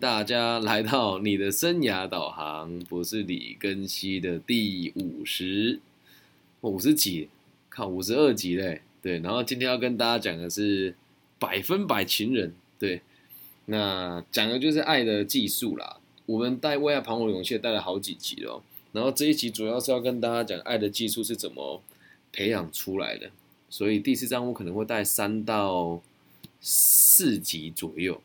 大家来到你的生涯导航，我是李根熙的第五十，五十几，靠五十二集嘞。对，然后今天要跟大家讲的是百分百情人。对，那讲的就是爱的技术啦。我们带为爱彷徨勇气带了好几集了，然后这一集主要是要跟大家讲爱的技术是怎么培养出来的。所以第四章我可能会带三到四集左右。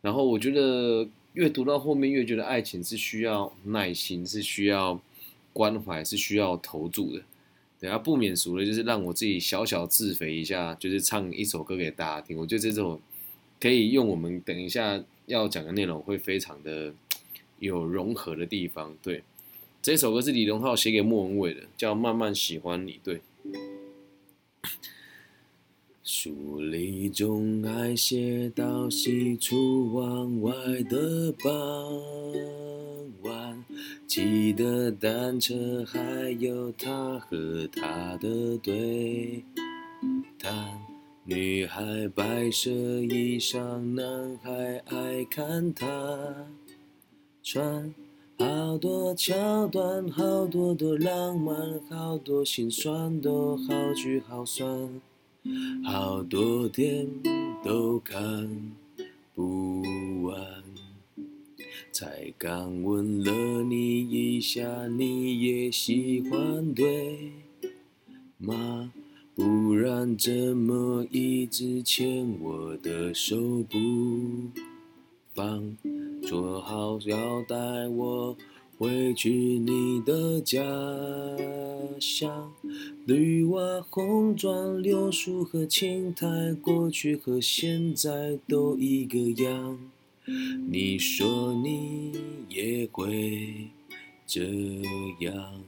然后我觉得越读到后面越觉得爱情是需要耐心，是需要关怀，是需要投注的。等下不免俗的，就是让我自己小小自肥一下，就是唱一首歌给大家听。我觉得这首可以用我们等一下要讲的内容会非常的有融合的地方。对，这首歌是李荣浩写给莫文蔚的，叫《慢慢喜欢你》。对。书里总爱写到西出望外的傍晚，骑的单车，还有他和她的对谈。女孩白色衣裳，男孩爱看她穿。好多桥段，好多的浪漫，好多心酸，都好聚好散。好多天都看不完，才刚吻了你一下，你也喜欢对吗？不然怎么一直牵我的手不放？说好要带我。回去你的家乡，绿瓦红砖、柳树和青苔，过去和现在都一个样。你说你也会这样。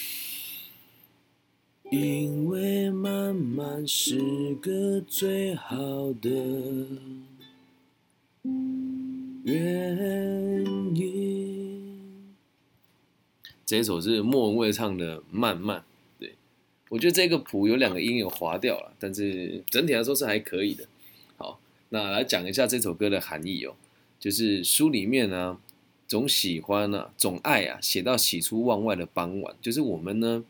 因为慢慢是个最好的原因。这一首是莫文蔚唱的《慢慢》，对我觉得这个谱有两个音有划掉了，但是整体来说是还可以的。好，那来讲一下这首歌的含义哦，就是书里面呢，总喜欢啊，总爱啊，写到喜出望外的傍晚，就是我们呢。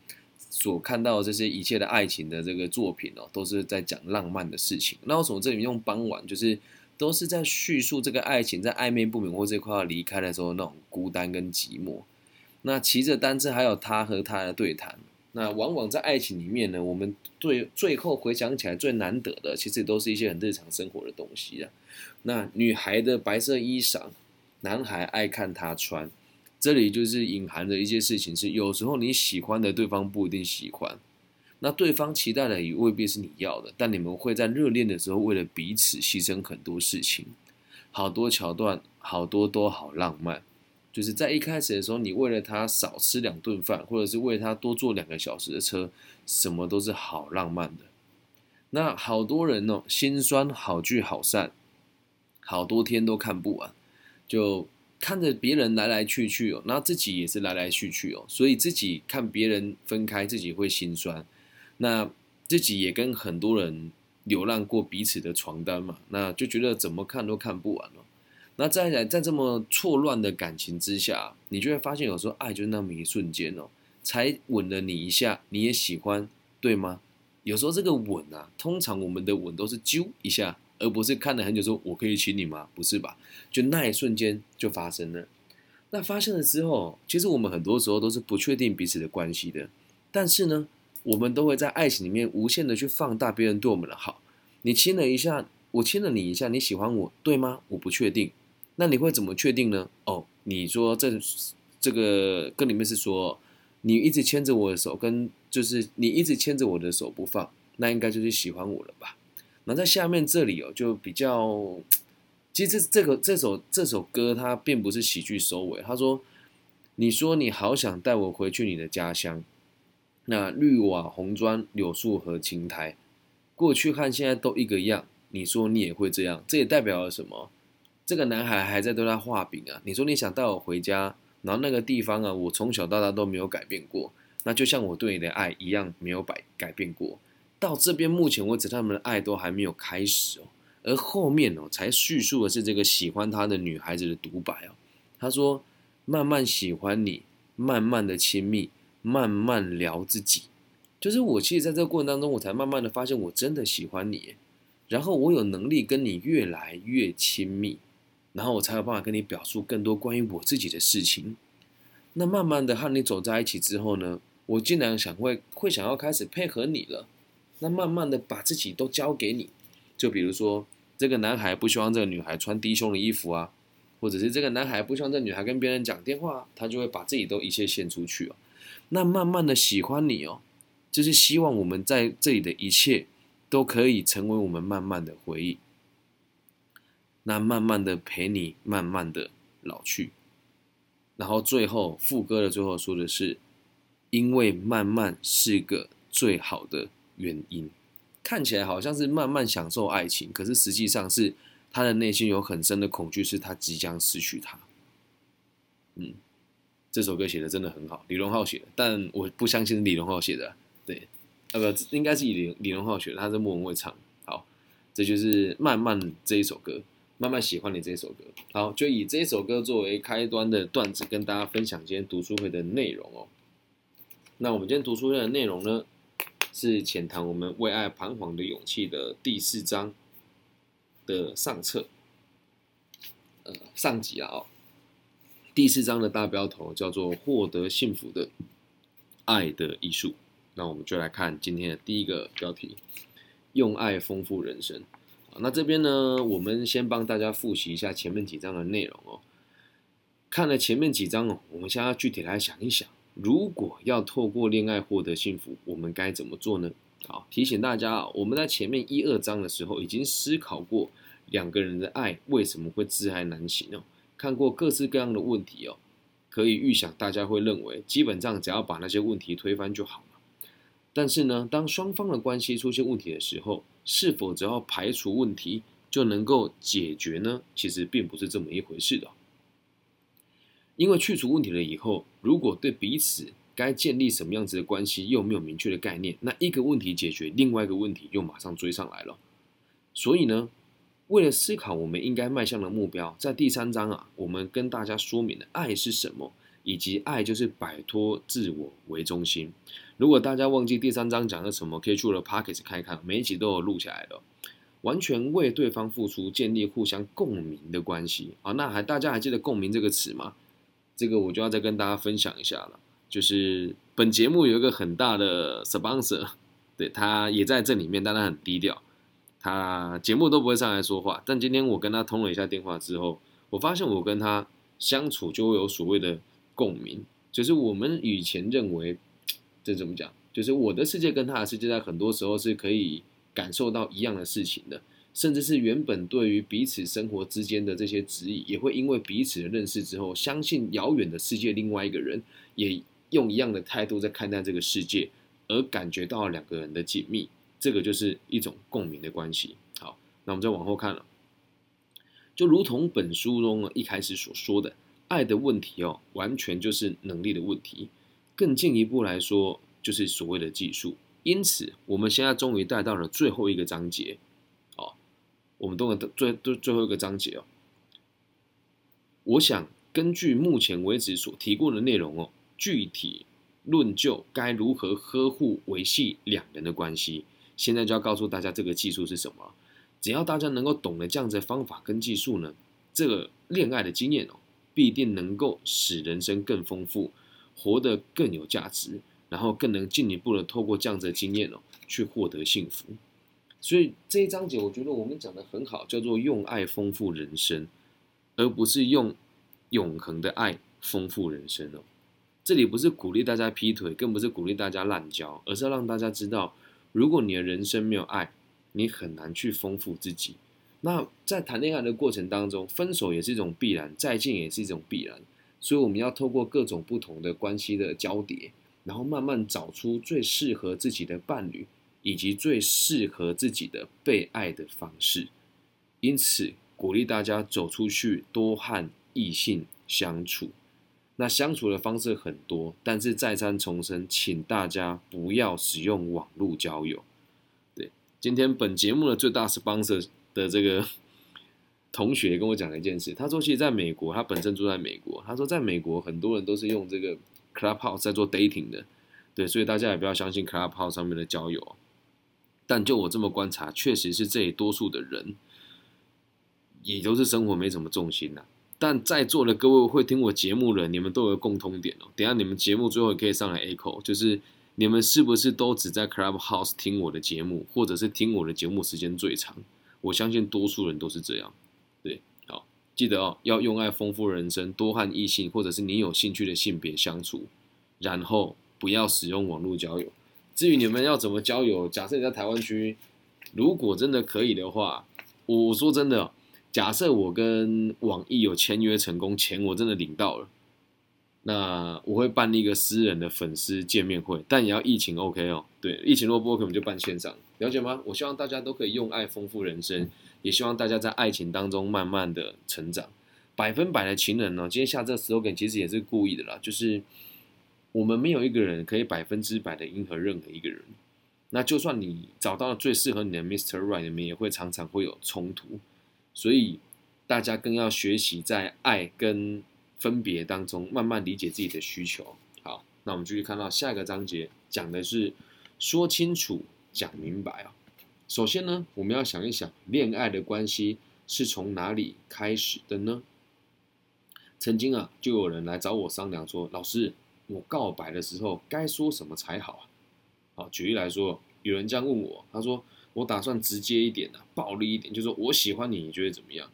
所看到这些一切的爱情的这个作品哦，都是在讲浪漫的事情。那为什么这里用傍晚，就是都是在叙述这个爱情在暧昧不明或这块要离开的时候那种孤单跟寂寞。那骑着单车，还有他和他的对谈。那往往在爱情里面呢，我们最最后回想起来最难得的，其实都是一些很日常生活的东西啊。那女孩的白色衣裳，男孩爱看她穿。这里就是隐含的一些事情，是有时候你喜欢的对方不一定喜欢，那对方期待的也未必是你要的，但你们会在热恋的时候为了彼此牺牲很多事情，好多桥段，好多都好浪漫，就是在一开始的时候，你为了他少吃两顿饭，或者是为他多坐两个小时的车，什么都是好浪漫的。那好多人哦，心酸好聚好散，好多天都看不完，就。看着别人来来去去哦，那自己也是来来去去哦，所以自己看别人分开，自己会心酸。那自己也跟很多人流浪过彼此的床单嘛，那就觉得怎么看都看不完了。那再来，在这么错乱的感情之下，你就会发现，有时候爱就那么一瞬间哦，才吻了你一下，你也喜欢，对吗？有时候这个吻啊，通常我们的吻都是揪一下。而不是看了很久说“我可以亲你吗？”不是吧？就那一瞬间就发生了。那发生了之后，其实我们很多时候都是不确定彼此的关系的。但是呢，我们都会在爱情里面无限的去放大别人对我们的好。你亲了一下，我亲了你一下，你喜欢我对吗？我不确定。那你会怎么确定呢？哦，你说这这个歌里面是说，你一直牵着我的手，跟就是你一直牵着我的手不放，那应该就是喜欢我了吧？在下面这里哦，就比较，其实这个这首这首歌它并不是喜剧收尾。他说：“你说你好想带我回去你的家乡，那绿瓦红砖、柳树和青苔，过去和现在都一个样。你说你也会这样，这也代表了什么？这个男孩还在对他画饼啊！你说你想带我回家，然后那个地方啊，我从小到大都没有改变过，那就像我对你的爱一样没有改改变过。到这边目前为止，他们的爱都还没有开始哦，而后面哦才叙述的是这个喜欢他的女孩子的独白哦。他说：“慢慢喜欢你，慢慢的亲密，慢慢聊自己，就是我其实在这个过程当中，我才慢慢的发现我真的喜欢你，然后我有能力跟你越来越亲密。”然后我才有办法跟你表述更多关于我自己的事情。那慢慢的和你走在一起之后呢，我竟然想会会想要开始配合你了。那慢慢的把自己都交给你，就比如说这个男孩不希望这个女孩穿低胸的衣服啊，或者是这个男孩不希望这女孩跟别人讲电话，他就会把自己都一切献出去哦。那慢慢的喜欢你哦，就是希望我们在这里的一切都可以成为我们慢慢的回忆。那慢慢的陪你，慢慢的老去，然后最后副歌的最后说的是，因为慢慢是个最好的原因，看起来好像是慢慢享受爱情，可是实际上是他的内心有很深的恐惧，是他即将失去他。嗯，这首歌写的真的很好，李荣浩写的，但我不相信李荣浩写的，对，呃不，应该是李李荣浩写的，他是莫文蔚唱。好，这就是慢慢这一首歌。慢慢喜欢你这一首歌，好，就以这一首歌作为开端的段子，跟大家分享今天读书会的内容哦。那我们今天读书会的内容呢，是浅谈我们为爱彷徨的勇气的第四章的上册，呃，上集了哦。第四章的大标头叫做“获得幸福的爱的艺术”。那我们就来看今天的第一个标题：用爱丰富人生。那这边呢，我们先帮大家复习一下前面几章的内容哦。看了前面几章哦，我们现在具体来想一想，如果要透过恋爱获得幸福，我们该怎么做呢？好，提醒大家啊，我们在前面一二章的时候已经思考过两个人的爱为什么会自爱难行哦，看过各式各样的问题哦，可以预想大家会认为，基本上只要把那些问题推翻就好了。但是呢，当双方的关系出现问题的时候，是否只要排除问题就能够解决呢？其实并不是这么一回事的。因为去除问题了以后，如果对彼此该建立什么样子的关系又没有明确的概念，那一个问题解决，另外一个问题又马上追上来了。所以呢，为了思考我们应该迈向的目标，在第三章啊，我们跟大家说明了爱是什么，以及爱就是摆脱自我为中心。如果大家忘记第三章讲的什么，可以去了 Pockets 看一看，每一集都有录下来的。完全为对方付出，建立互相共鸣的关系啊。那还大家还记得“共鸣”这个词吗？这个我就要再跟大家分享一下了。就是本节目有一个很大的 sponsor，对他也在这里面，但他很低调，他节目都不会上来说话。但今天我跟他通了一下电话之后，我发现我跟他相处就会有所谓的共鸣，就是我们以前认为。这怎么讲？就是我的世界跟他的世界，在很多时候是可以感受到一样的事情的，甚至是原本对于彼此生活之间的这些质疑，也会因为彼此的认识之后，相信遥远的世界另外一个人也用一样的态度在看待这个世界，而感觉到两个人的紧密，这个就是一种共鸣的关系。好，那我们再往后看了，就如同本书中一开始所说的，爱的问题哦，完全就是能力的问题。更进一步来说，就是所谓的技术。因此，我们现在终于带到了最后一个章节，我们都能最最最后一个章节哦。我想根据目前为止所提过的内容哦，具体论就该如何呵护维系两人的关系。现在就要告诉大家这个技术是什么。只要大家能够懂得这样子的方法跟技术呢，这个恋爱的经验哦，必定能够使人生更丰富。活得更有价值，然后更能进一步的透过这样子的经验哦，去获得幸福。所以这一章节，我觉得我们讲的很好，叫做用爱丰富人生，而不是用永恒的爱丰富人生哦。这里不是鼓励大家劈腿，更不是鼓励大家滥交，而是要让大家知道，如果你的人生没有爱，你很难去丰富自己。那在谈恋爱的过程当中，分手也是一种必然，再见也是一种必然。所以我们要透过各种不同的关系的交叠，然后慢慢找出最适合自己的伴侣，以及最适合自己的被爱的方式。因此，鼓励大家走出去，多和异性相处。那相处的方式很多，但是再三重申，请大家不要使用网络交友。对，今天本节目的最大 sponsor 的这个同学跟我讲了一件事，他说，其实在美国，他本身住在美国，他说，在美国很多人都是用这个 Clubhouse 在做 dating 的，对，所以大家也不要相信 Clubhouse 上面的交友。但就我这么观察，确实是这里多数的人，也都是生活没什么重心呐。但在座的各位会听我节目的，你们都有共通点哦。等下你们节目最后也可以上来 echo，就是你们是不是都只在 Clubhouse 听我的节目，或者是听我的节目时间最长？我相信多数人都是这样。对，好，记得哦，要用爱丰富人生，多和异性或者是你有兴趣的性别相处，然后不要使用网络交友。至于你们要怎么交友，假设你在台湾区，如果真的可以的话，我说真的。假设我跟网易有签约成功，钱我真的领到了，那我会办一个私人的粉丝见面会，但也要疫情 OK 哦。对，疫情若不可能就办线上，了解吗？我希望大家都可以用爱丰富人生，也希望大家在爱情当中慢慢的成长。百分百的情人呢？今天下这 slogan 其实也是故意的啦，就是我们没有一个人可以百分之百的迎合任何一个人。那就算你找到了最适合你的 Mr. Right，你们也会常常会有冲突。所以，大家更要学习在爱跟分别当中，慢慢理解自己的需求。好，那我们继续看到下一个章节，讲的是说清楚、讲明白啊。首先呢，我们要想一想，恋爱的关系是从哪里开始的呢？曾经啊，就有人来找我商量说：“老师，我告白的时候该说什么才好啊？”好，举例来说，有人这样问我，他说。我打算直接一点的，暴力一点，就说我喜欢你，你觉得怎么样？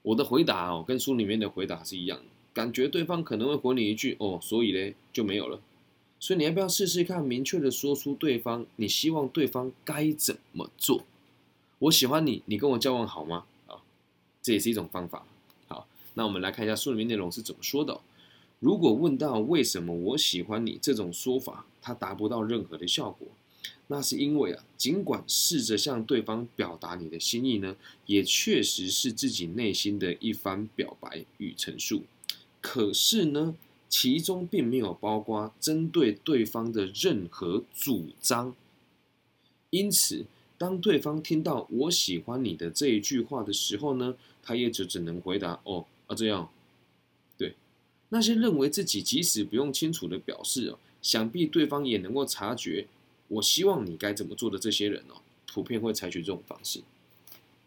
我的回答哦，跟书里面的回答是一样的，感觉对方可能会回你一句哦，所以嘞就没有了。所以你要不要试试看，明确的说出对方你希望对方该怎么做？我喜欢你，你跟我交往好吗？啊，这也是一种方法。好，那我们来看一下书里面内容是怎么说的。如果问到为什么我喜欢你这种说法，它达不到任何的效果。那是因为啊，尽管试着向对方表达你的心意呢，也确实是自己内心的一番表白与陈述。可是呢，其中并没有包括针对对方的任何主张。因此，当对方听到“我喜欢你”的这一句话的时候呢，他也就只能回答：“哦啊，这样。”那些认为自己即使不用清楚的表示哦，想必对方也能够察觉。我希望你该怎么做的这些人哦，普遍会采取这种方式，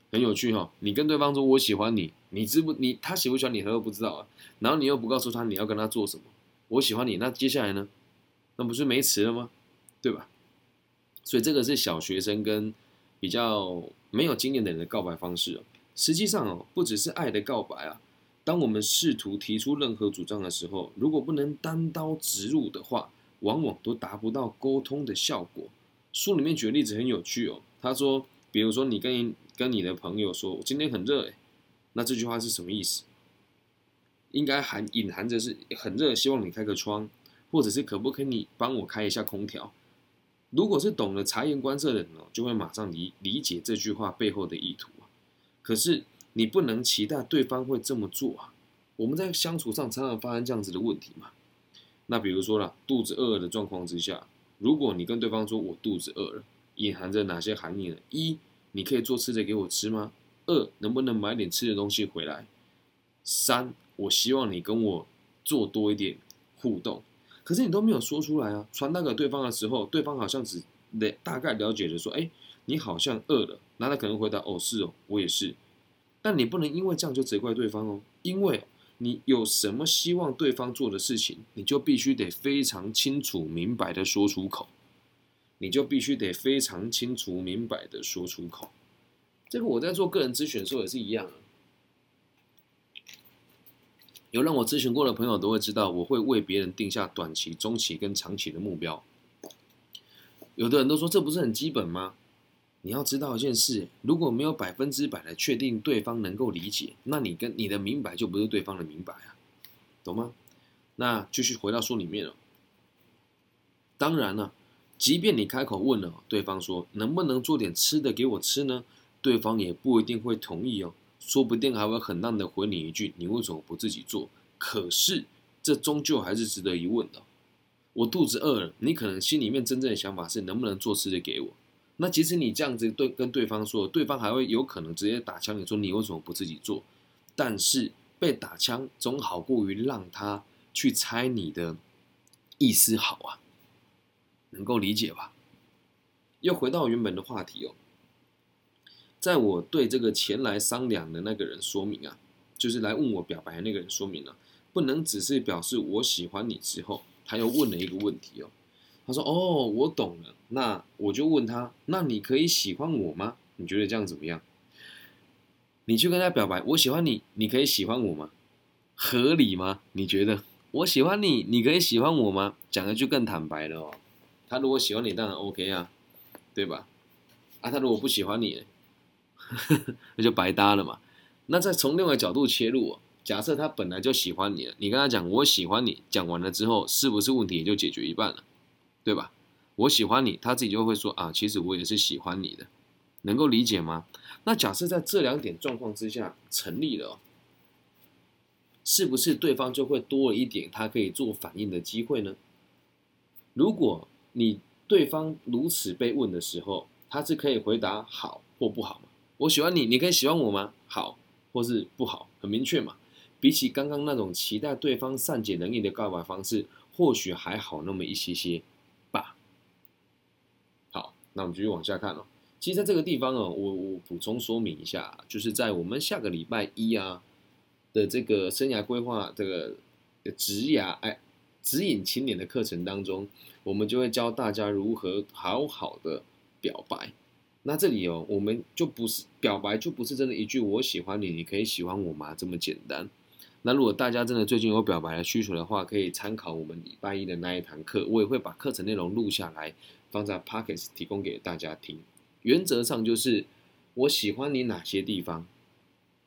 很有趣哈。你跟对方说我喜欢你，你知不你他喜不喜欢你他都不知道啊。然后你又不告诉他你要跟他做什么，我喜欢你，那接下来呢？那不是没词了吗？对吧？所以这个是小学生跟比较没有经验的人的告白方式哦。实际上哦，不只是爱的告白啊。当我们试图提出任何主张的时候，如果不能单刀直入的话。往往都达不到沟通的效果。书里面举的例子很有趣哦。他说，比如说你跟跟你的朋友说，我今天很热诶，那这句话是什么意思？应该含隐含着是很热，希望你开个窗，或者是可不可以你帮我开一下空调？如果是懂得察言观色的人哦，就会马上理理解这句话背后的意图。可是你不能期待对方会这么做啊。我们在相处上常常发生这样子的问题嘛。那比如说了，肚子饿的状况之下，如果你跟对方说“我肚子饿了”，隐含着哪些含义呢？一，你可以做吃的给我吃吗？二，能不能买点吃的东西回来？三，我希望你跟我做多一点互动。可是你都没有说出来啊！传达给对方的时候，对方好像只大概了解着说：“哎，你好像饿了。”那他可能回答：“哦，是哦，我也是。”但你不能因为这样就责怪对方哦，因为。你有什么希望对方做的事情，你就必须得非常清楚明白的说出口，你就必须得非常清楚明白的说出口。这个我在做个人咨询的时候也是一样啊，有让我咨询过的朋友都会知道，我会为别人定下短期、中期跟长期的目标。有的人都说这不是很基本吗？你要知道一件事，如果没有百分之百的确定对方能够理解，那你跟你的明白就不是对方的明白啊，懂吗？那继续回到书里面了。当然了，即便你开口问了，对方说能不能做点吃的给我吃呢？对方也不一定会同意哦，说不定还会很烂的回你一句：“你为什么不自己做？”可是这终究还是值得一问的。我肚子饿了，你可能心里面真正的想法是能不能做吃的给我？那其实你这样子对跟对方说，对方还会有可能直接打枪你说你为什么不自己做？但是被打枪总好过于让他去猜你的意思好啊，能够理解吧？又回到原本的话题哦。在我对这个前来商量的那个人说明啊，就是来问我表白的那个人说明了，不能只是表示我喜欢你之后，他又问了一个问题哦。他说：“哦，我懂了。”那我就问他：“那你可以喜欢我吗？你觉得这样怎么样？”你去跟他表白：“我喜欢你，你可以喜欢我吗？”合理吗？你觉得？我喜欢你，你可以喜欢我吗？讲的就更坦白了哦。他如果喜欢你，当然 OK 啊，对吧？啊，他如果不喜欢你。那就白搭了嘛。那再从另外角度切入，假设他本来就喜欢你了，你跟他讲我喜欢你，讲完了之后，是不是问题也就解决一半了，对吧？我喜欢你，他自己就会说啊，其实我也是喜欢你的，能够理解吗？那假设在这两点状况之下成立了，是不是对方就会多了一点他可以做反应的机会呢？如果你对方如此被问的时候，他是可以回答好或不好吗？我喜欢你，你可以喜欢我吗？好，或是不好，很明确嘛。比起刚刚那种期待对方善解人意的告白方式，或许还好那么一些些。那我们继续往下看哦。其实在这个地方哦，我我补充说明一下，就是在我们下个礼拜一啊的这个生涯规划这个职涯哎指引青年的课程当中，我们就会教大家如何好好的表白。那这里哦，我们就不是表白，就不是真的一句“我喜欢你，你可以喜欢我吗”这么简单。那如果大家真的最近有表白的需求的话，可以参考我们礼拜一的那一堂课，我也会把课程内容录下来，放在 Pockets 提供给大家听。原则上就是我喜欢你哪些地方，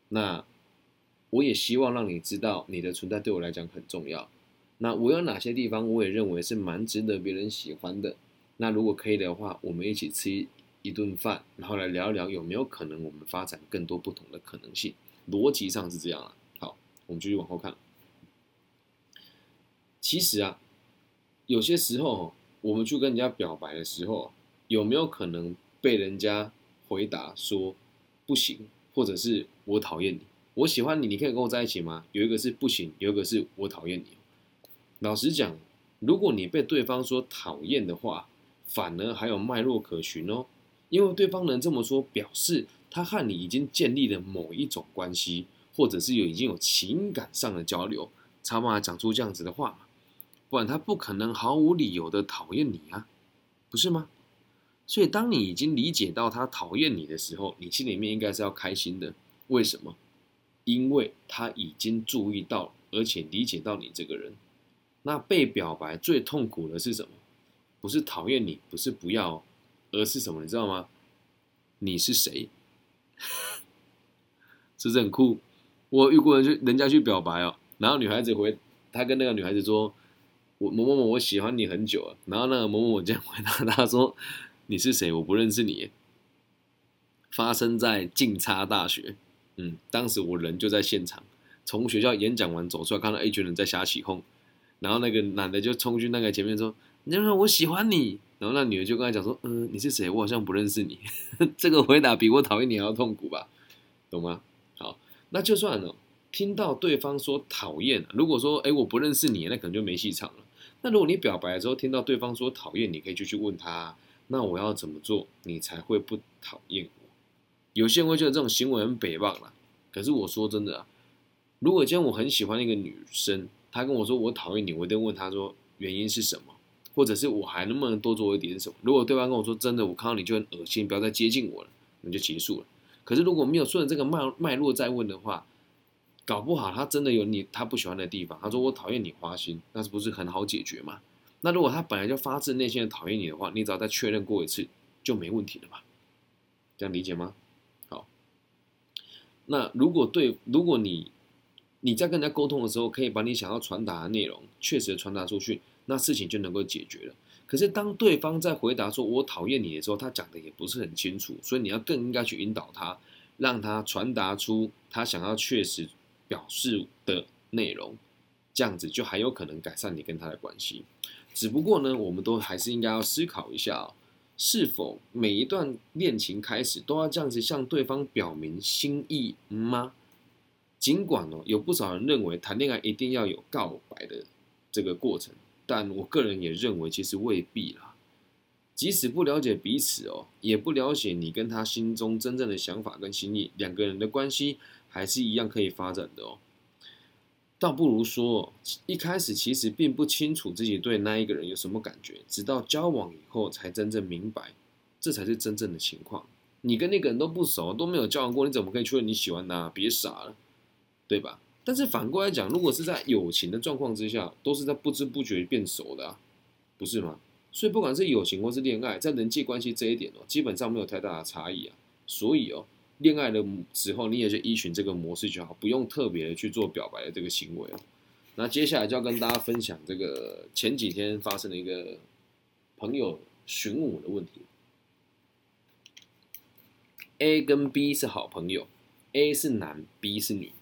那我也希望让你知道你的存在对我来讲很重要。那我有哪些地方，我也认为是蛮值得别人喜欢的。那如果可以的话，我们一起吃。一顿饭，然后来聊一聊有没有可能我们发展更多不同的可能性。逻辑上是这样啊。好，我们继续往后看。其实啊，有些时候我们去跟人家表白的时候，有没有可能被人家回答说不行，或者是我讨厌你？我喜欢你，你可以跟我在一起吗？有一个是不行，有一个是我讨厌你。老实讲，如果你被对方说讨厌的话，反而还有脉络可循哦。因为对方能这么说，表示他和你已经建立了某一种关系，或者是有已经有情感上的交流，才办法讲出这样子的话。不然他不可能毫无理由的讨厌你啊，不是吗？所以当你已经理解到他讨厌你的时候，你心里面应该是要开心的。为什么？因为他已经注意到，而且理解到你这个人。那被表白最痛苦的是什么？不是讨厌你，不是不要。而是什么，你知道吗？你是谁？是不是很酷？我遇过人去人家去表白哦，然后女孩子回他跟那个女孩子说：“我某某某，我喜欢你很久了。”然后那个某某某这样回答他说：“你是谁？我不认识你。”发生在静差大学，嗯，当时我人就在现场，从学校演讲完走出来，看到一群人在瞎起哄，然后那个男的就冲去那个前面说：“你说我喜欢你。”然后那女的就跟他讲说：“嗯，你是谁？我好像不认识你。”这个回答比我讨厌你还要痛苦吧？懂吗？好，那就算了。听到对方说讨厌，如果说哎我不认识你，那可能就没戏唱了。那如果你表白的时候听到对方说讨厌，你可以就去问他：那我要怎么做，你才会不讨厌我？有些人会觉得这种行为很北棒了。可是我说真的啊，如果今天我很喜欢一个女生，她跟我说我讨厌你，我一定问她说原因是什么？或者是我还能不能多做一点什么？如果对方跟我说真的，我看到你就很恶心，不要再接近我了，那就结束了。可是如果没有顺着这个脉脉络再问的话，搞不好他真的有你他不喜欢的地方。他说我讨厌你花心，那是不是很好解决嘛？那如果他本来就发自内心的讨厌你的话，你只要再确认过一次就没问题了嘛？这样理解吗？好。那如果对，如果你你在跟人家沟通的时候，可以把你想要传达的内容确实传达出去。那事情就能够解决了。可是当对方在回答说“我讨厌你”的时候，他讲的也不是很清楚，所以你要更应该去引导他，让他传达出他想要确实表示的内容，这样子就还有可能改善你跟他的关系。只不过呢，我们都还是应该要思考一下，是否每一段恋情开始都要这样子向对方表明心意吗？尽管哦，有不少人认为谈恋爱一定要有告白的这个过程，但我个人也认为其实未必啦。即使不了解彼此哦，也不了解你跟他心中真正的想法跟心意，两个人的关系还是一样可以发展的哦。倒不如说，一开始其实并不清楚自己对那一个人有什么感觉，直到交往以后才真正明白，这才是真正的情况。你跟那个人都不熟，都没有交往过，你怎么可以确认你喜欢他？别傻了。对吧？但是反过来讲，如果是在友情的状况之下，都是在不知不觉变熟的，不是吗？所以不管是友情或是恋爱，在人际关系这一点哦，基本上没有太大的差异啊。所以哦，恋爱的时候你也就依循这个模式就好，不用特别的去做表白的这个行为。那接下来就要跟大家分享这个前几天发生的一个朋友询问我的问题：A 跟 B 是好朋友，A 是男，B 是女。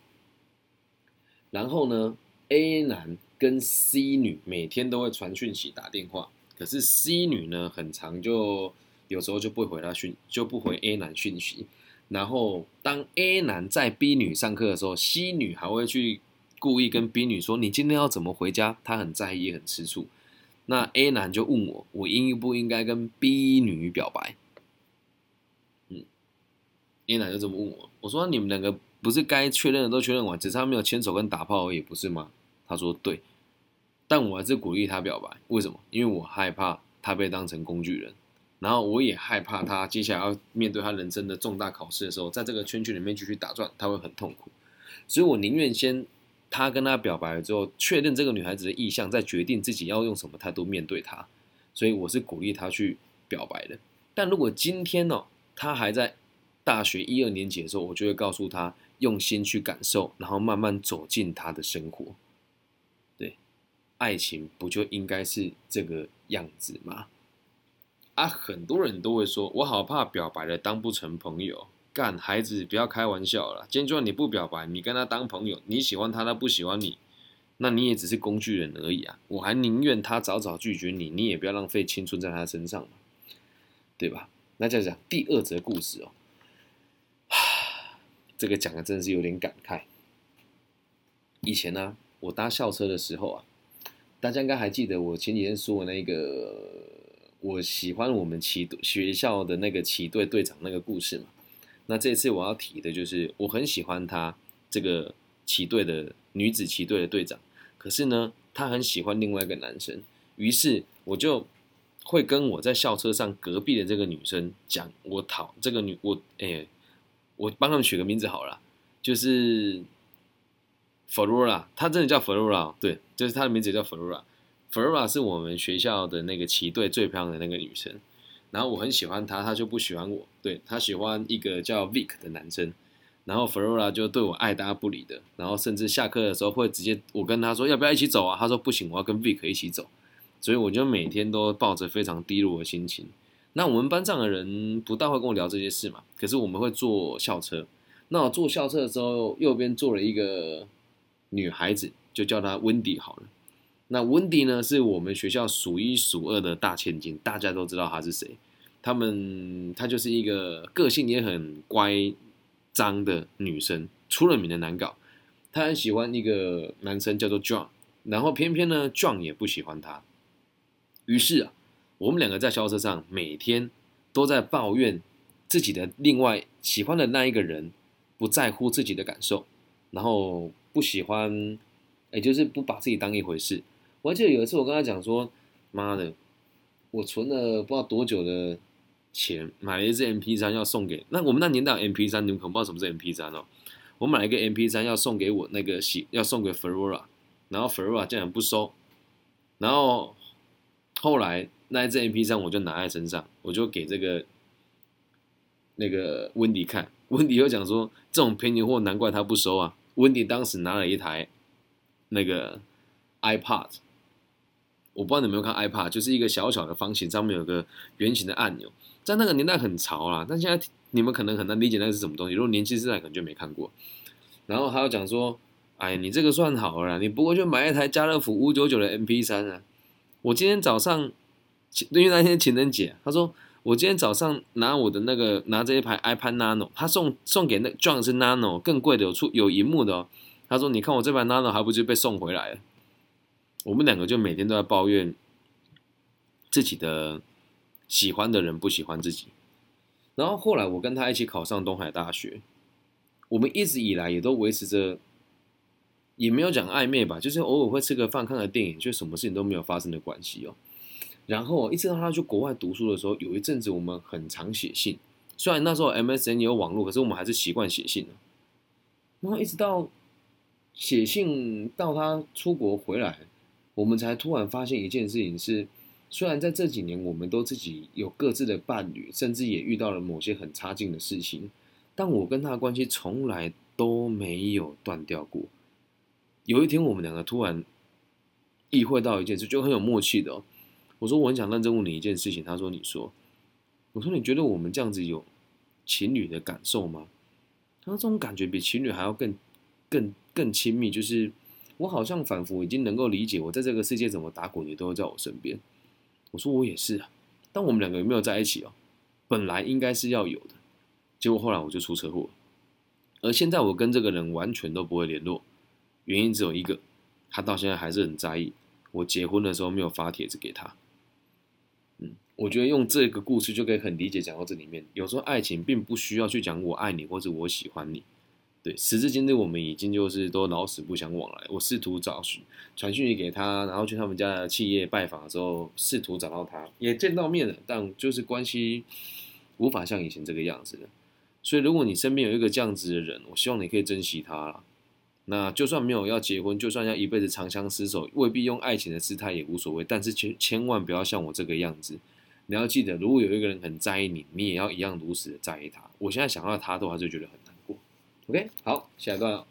然后呢，A 男跟 C 女每天都会传讯息、打电话，可是 C 女呢，很长就有时候就不回他讯，就不回 A 男讯息。然后当 A 男在 B 女上课的时候，C 女还会去故意跟 B 女说：“你今天要怎么回家？”她很在意，很吃醋。那 A 男就问我：“我应不应该跟 B 女表白？”嗯，A 男就这么问我，我说：“你们两个。”不是该确认的都确认完，只是他没有牵手跟打炮而已，不是吗？他说对，但我还是鼓励他表白。为什么？因为我害怕他被当成工具人，然后我也害怕他接下来要面对他人生的重大考试的时候，在这个圈圈里面继续打转，他会很痛苦。所以我宁愿先他跟他表白了之后，确认这个女孩子的意向，再决定自己要用什么态度面对她。所以我是鼓励他去表白的。但如果今天呢，他还在大学一二年级的时候，我就会告诉他。用心去感受，然后慢慢走进他的生活。对，爱情不就应该是这个样子吗？啊，很多人都会说，我好怕表白了当不成朋友。干孩子，不要开玩笑了。今天就算你不表白，你跟他当朋友，你喜欢他，他不喜欢你，那你也只是工具人而已啊。我还宁愿他早早拒绝你，你也不要浪费青春在他身上嘛，对吧？那再讲第二则故事哦。这个讲的真的是有点感慨。以前呢，我搭校车的时候啊，大家应该还记得我前几天说的那个我喜欢我们骑学校的那个骑队队长那个故事嘛。那这次我要提的就是我很喜欢他这个骑队的女子骑队的队长，可是呢，他很喜欢另外一个男生，于是我就会跟我在校车上隔壁的这个女生讲，我讨这个女我哎。我帮他们取个名字好了，就是 Flora，她真的叫 Flora，对，就是她的名字叫 Flora。Flora 是我们学校的那个旗队最漂亮的那个女生，然后我很喜欢她，她就不喜欢我，对她喜欢一个叫 Vic 的男生，然后 Flora 就对我爱答不理的，然后甚至下课的时候会直接我跟她说要不要一起走啊，她说不行，我要跟 Vic 一起走，所以我就每天都抱着非常低落的心情。那我们班上的人不大会跟我聊这些事嘛，可是我们会坐校车。那我坐校车的时候，右边坐了一个女孩子，就叫她温迪好了。那温迪呢，是我们学校数一数二的大千金，大家都知道她是谁。他们她就是一个个性也很乖张的女生，出了名的难搞。她很喜欢一个男生叫做 John，然后偏偏呢 John 也不喜欢她。于是啊。我们两个在校车上，每天都在抱怨自己的另外喜欢的那一个人不在乎自己的感受，然后不喜欢，也就是不把自己当一回事。我还记得有一次，我跟他讲说：“妈的，我存了不知道多久的钱，买了一支 M P 三要送给……那我们那年代 M P 三，你们可能不知道什么是 M P 三哦。我买了一个 M P 三要送给我那个喜，要送给 Flora，然后 Flora 竟然不收，然后后来。”那一支 M P 三我就拿在身上，我就给这个那个温迪看，温迪又讲说这种便宜货难怪他不收啊。温迪当时拿了一台那个 iPad，我不知道你有没有看 iPad，就是一个小小的方形，上面有个圆形的按钮，在那个年代很潮啦。但现在你们可能很难理解那个是什么东西，如果年轻世代可能就没看过。然后还有讲说，哎，你这个算好了，你不过就买一台家乐福五九九的 MP 三啊。我今天早上，因为那天情人节，他说我今天早上拿我的那个拿这一排 iPad Nano，他送送给那 John 是 Nano 更贵的，有出有荧幕的哦。他说你看我这排 Nano 还不就被送回来了。我们两个就每天都在抱怨自己的喜欢的人不喜欢自己，然后后来我跟他一起考上东海大学，我们一直以来也都维持着，也没有讲暧昧吧，就是偶尔会吃个饭、看个电影，就什么事情都没有发生的关系哦。然后一直到他去国外读书的时候，有一阵子我们很常写信，虽然那时候 MSN 有网络，可是我们还是习惯写信的。然后一直到写信到他出国回来。我们才突然发现一件事情是，虽然在这几年我们都自己有各自的伴侣，甚至也遇到了某些很差劲的事情，但我跟他的关系从来都没有断掉过。有一天，我们两个突然意会到一件事，就很有默契的。我说我很想认真问你一件事情，他说你说，我说你觉得我们这样子有情侣的感受吗？他说这种感觉比情侣还要更、更、更亲密，就是。我好像仿佛已经能够理解，我在这个世界怎么打滚，你都会在我身边。我说我也是啊，但我们两个有没有在一起哦？本来应该是要有的，结果后来我就出车祸，而现在我跟这个人完全都不会联络，原因只有一个，他到现在还是很在意我结婚的时候没有发帖子给他。嗯，我觉得用这个故事就可以很理解讲到这里面，有时候爱情并不需要去讲我爱你或者我喜欢你。对，时至今日，我们已经就是都老死不相往来。我试图找讯传讯息给他，然后去他们家的企业拜访的时候，试图找到他，也见到面了，但就是关系无法像以前这个样子了。所以，如果你身边有一个这样子的人，我希望你可以珍惜他。那就算没有要结婚，就算要一辈子长相厮守，未必用爱情的姿态也无所谓。但是千千万不要像我这个样子。你要记得，如果有一个人很在意你，你也要一样如此的在意他。我现在想到他的话，就觉得很。OK，好，下一段，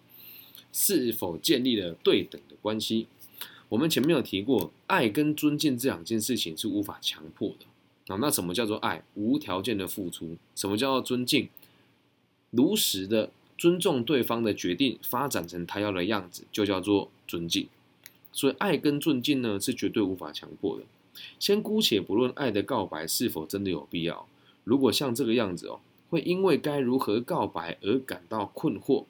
是否建立了对等的关系？我们前面有提过，爱跟尊敬这两件事情是无法强迫的啊。那什么叫做爱？无条件的付出。什么叫做尊敬？如实的尊重对方的决定，发展成他要的样子，就叫做尊敬。所以，爱跟尊敬呢，是绝对无法强迫的。先姑且不论爱的告白是否真的有必要，如果像这个样子哦。会因为该如何告白而感到困惑，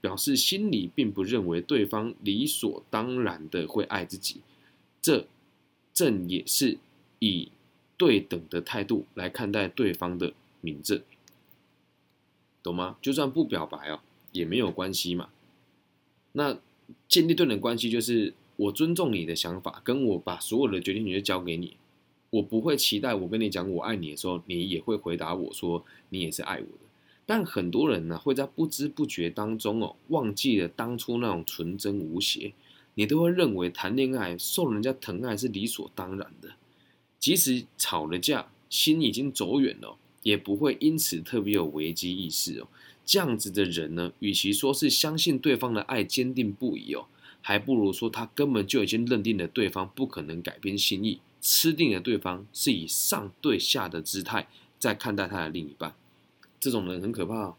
表示心里并不认为对方理所当然的会爱自己，这正也是以对等的态度来看待对方的名字，懂吗？就算不表白哦，也没有关系嘛。那建立对等关系就是我尊重你的想法，跟我把所有的决定权交给你。我不会期待我跟你讲我爱你的时候，你也会回答我说你也是爱我的。但很多人呢，会在不知不觉当中哦，忘记了当初那种纯真无邪。你都会认为谈恋爱受人家疼爱是理所当然的，即使吵了架，心已经走远了，也不会因此特别有危机意识哦。这样子的人呢，与其说是相信对方的爱坚定不移哦，还不如说他根本就已经认定了对方不可能改变心意。吃定了对方，是以上对下的姿态在看待他的另一半，这种人很可怕。哦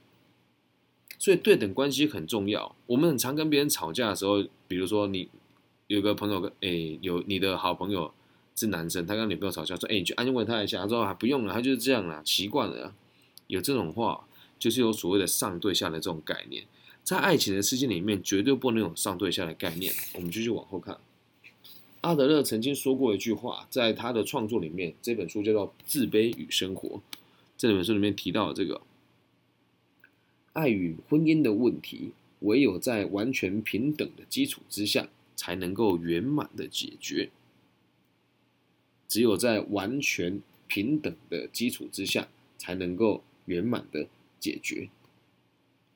所以对等关系很重要。我们很常跟别人吵架的时候，比如说你有个朋友跟诶有你的好朋友是男生，他跟女朋友吵架，说诶你去安慰他一下，他说啊不用了，他就是这样啦，习惯了。有这种话，就是有所谓的上对下的这种概念，在爱情的世界里面，绝对不能有上对下的概念。我们继续往后看。阿德勒曾经说过一句话，在他的创作里面，这本书叫做《自卑与生活》。这本书里面提到这个爱与婚姻的问题，唯有在完全平等的基础之下，才能够圆满的解决。只有在完全平等的基础之下，才能够圆满的解决。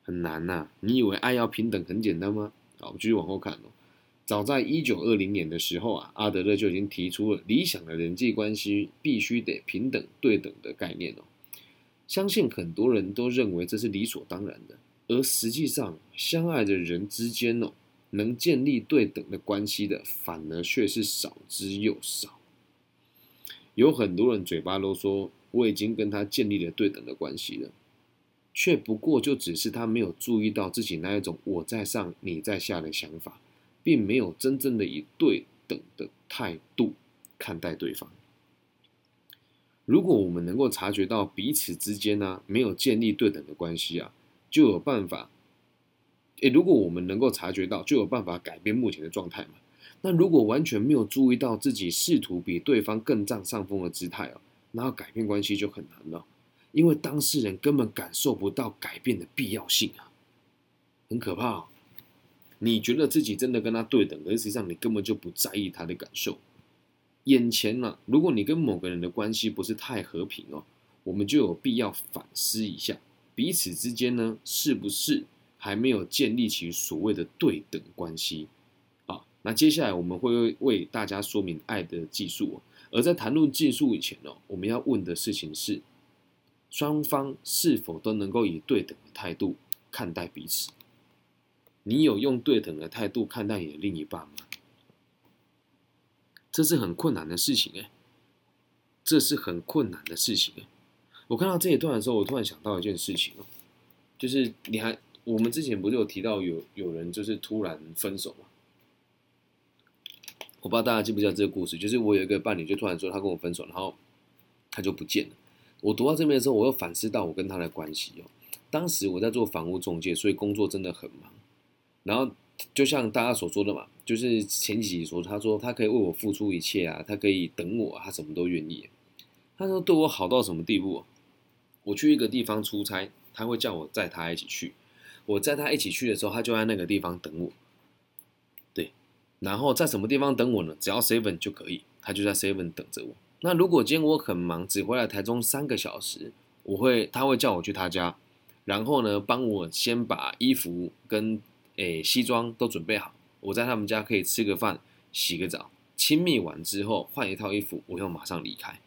很难呐！你以为爱要平等很简单吗？好，我们继续往后看哦。早在一九二零年的时候啊，阿德勒就已经提出了理想的人际关系必须得平等对等的概念哦。相信很多人都认为这是理所当然的，而实际上相爱的人之间哦，能建立对等的关系的，反而却是少之又少。有很多人嘴巴都说我已经跟他建立了对等的关系了，却不过就只是他没有注意到自己那一种我在上你在下的想法，并没有真正的以对等的态度看待对方。如果我们能够察觉到彼此之间呢没有建立对等的关系啊，就有办法。诶，如果我们能够察觉到，就有办法改变目前的状态嘛。那如果完全没有注意到自己试图比对方更占上风的姿态哦，那要改变关系就很难了，因为当事人根本感受不到改变的必要性啊，很可怕。你觉得自己真的跟他对等，而实际上你根本就不在意他的感受。眼前呢，如果你跟某个人的关系不是太和平哦，我们就有必要反思一下，彼此之间呢是不是？还没有建立起所谓的对等关系啊，那接下来我们会为大家说明爱的技术哦。而在谈论技术以前呢，我们要问的事情是：双方是否都能够以对等的态度看待彼此？你有用对等的态度看待你的另一半吗？这是很困难的事情哎，这是很困难的事情哎。我看到这一段的时候，我突然想到一件事情哦，就是你还。我们之前不是有提到有有人就是突然分手嘛？我不知道大家记不记得这个故事，就是我有一个伴侣就突然说他跟我分手，然后他就不见了。我读到这边的时候，我又反思到我跟他的关系哦。当时我在做房屋中介，所以工作真的很忙。然后就像大家所说的嘛，就是前几集说，他说他可以为我付出一切啊，他可以等我，他什么都愿意。他说对我好到什么地步？我去一个地方出差，他会叫我载他一起去。我载他一起去的时候，他就在那个地方等我。对，然后在什么地方等我呢？只要 seven 就可以，他就在 seven 等着我。那如果今天我很忙，只回来台中三个小时，我会他会叫我去他家，然后呢，帮我先把衣服跟诶西装都准备好。我在他们家可以吃个饭、洗个澡，亲密完之后换一套衣服，我又马上离开。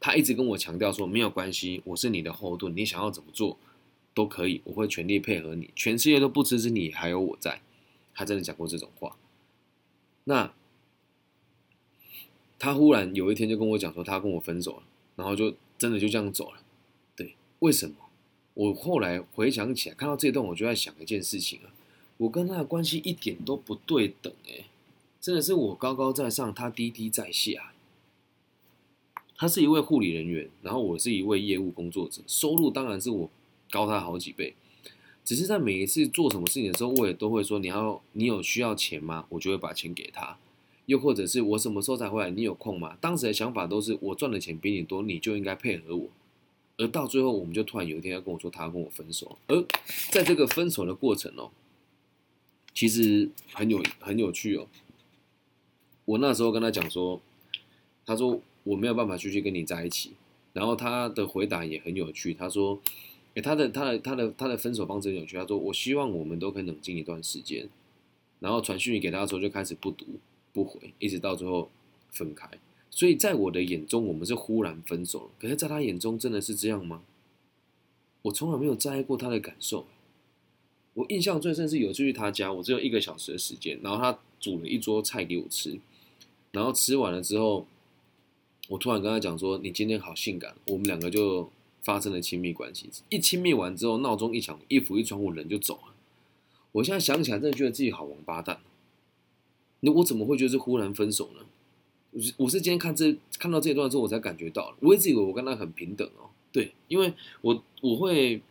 他一直跟我强调说没有关系，我是你的后盾，你想要怎么做？都可以，我会全力配合你。全世界都不支持你，还有我在。他真的讲过这种话。那他忽然有一天就跟我讲说，他跟我分手了，然后就真的就这样走了。对，为什么？我后来回想起来，看到这段，我就在想一件事情啊，我跟他的关系一点都不对等，哎，真的是我高高在上，他低低在下。他是一位护理人员，然后我是一位业务工作者，收入当然是我。高他好几倍，只是在每一次做什么事情的时候，我也都会说：“你要你有需要钱吗？”我就会把钱给他。又或者是我什么时候才回来？你有空吗？当时的想法都是我赚的钱比你多，你就应该配合我。而到最后，我们就突然有一天要跟我说他要跟我分手。而在这个分手的过程哦，其实很有很有趣哦。我那时候跟他讲说，他说我没有办法继续跟你在一起。然后他的回答也很有趣，他说。他的他的他的他的分手方式很有趣。他说：“我希望我们都可以冷静一段时间。”然后传讯息给他的时候，就开始不读不回，一直到最后分开。所以在我的眼中，我们是忽然分手了。可是，在他眼中，真的是这样吗？我从来没有在意过他的感受。我印象最深是有次去他家，我只有一个小时的时间，然后他煮了一桌菜给我吃，然后吃完了之后，我突然跟他讲说：“你今天好性感。”我们两个就。发生了亲密关系，一亲密完之后，闹钟一响，衣服一穿，我人就走了。我现在想起来，真的觉得自己好王八蛋。那我怎么会觉得是忽然分手呢？我是我是今天看这看到这一段之后，我才感觉到了。我一直以为我跟他很平等哦，对，因为我我会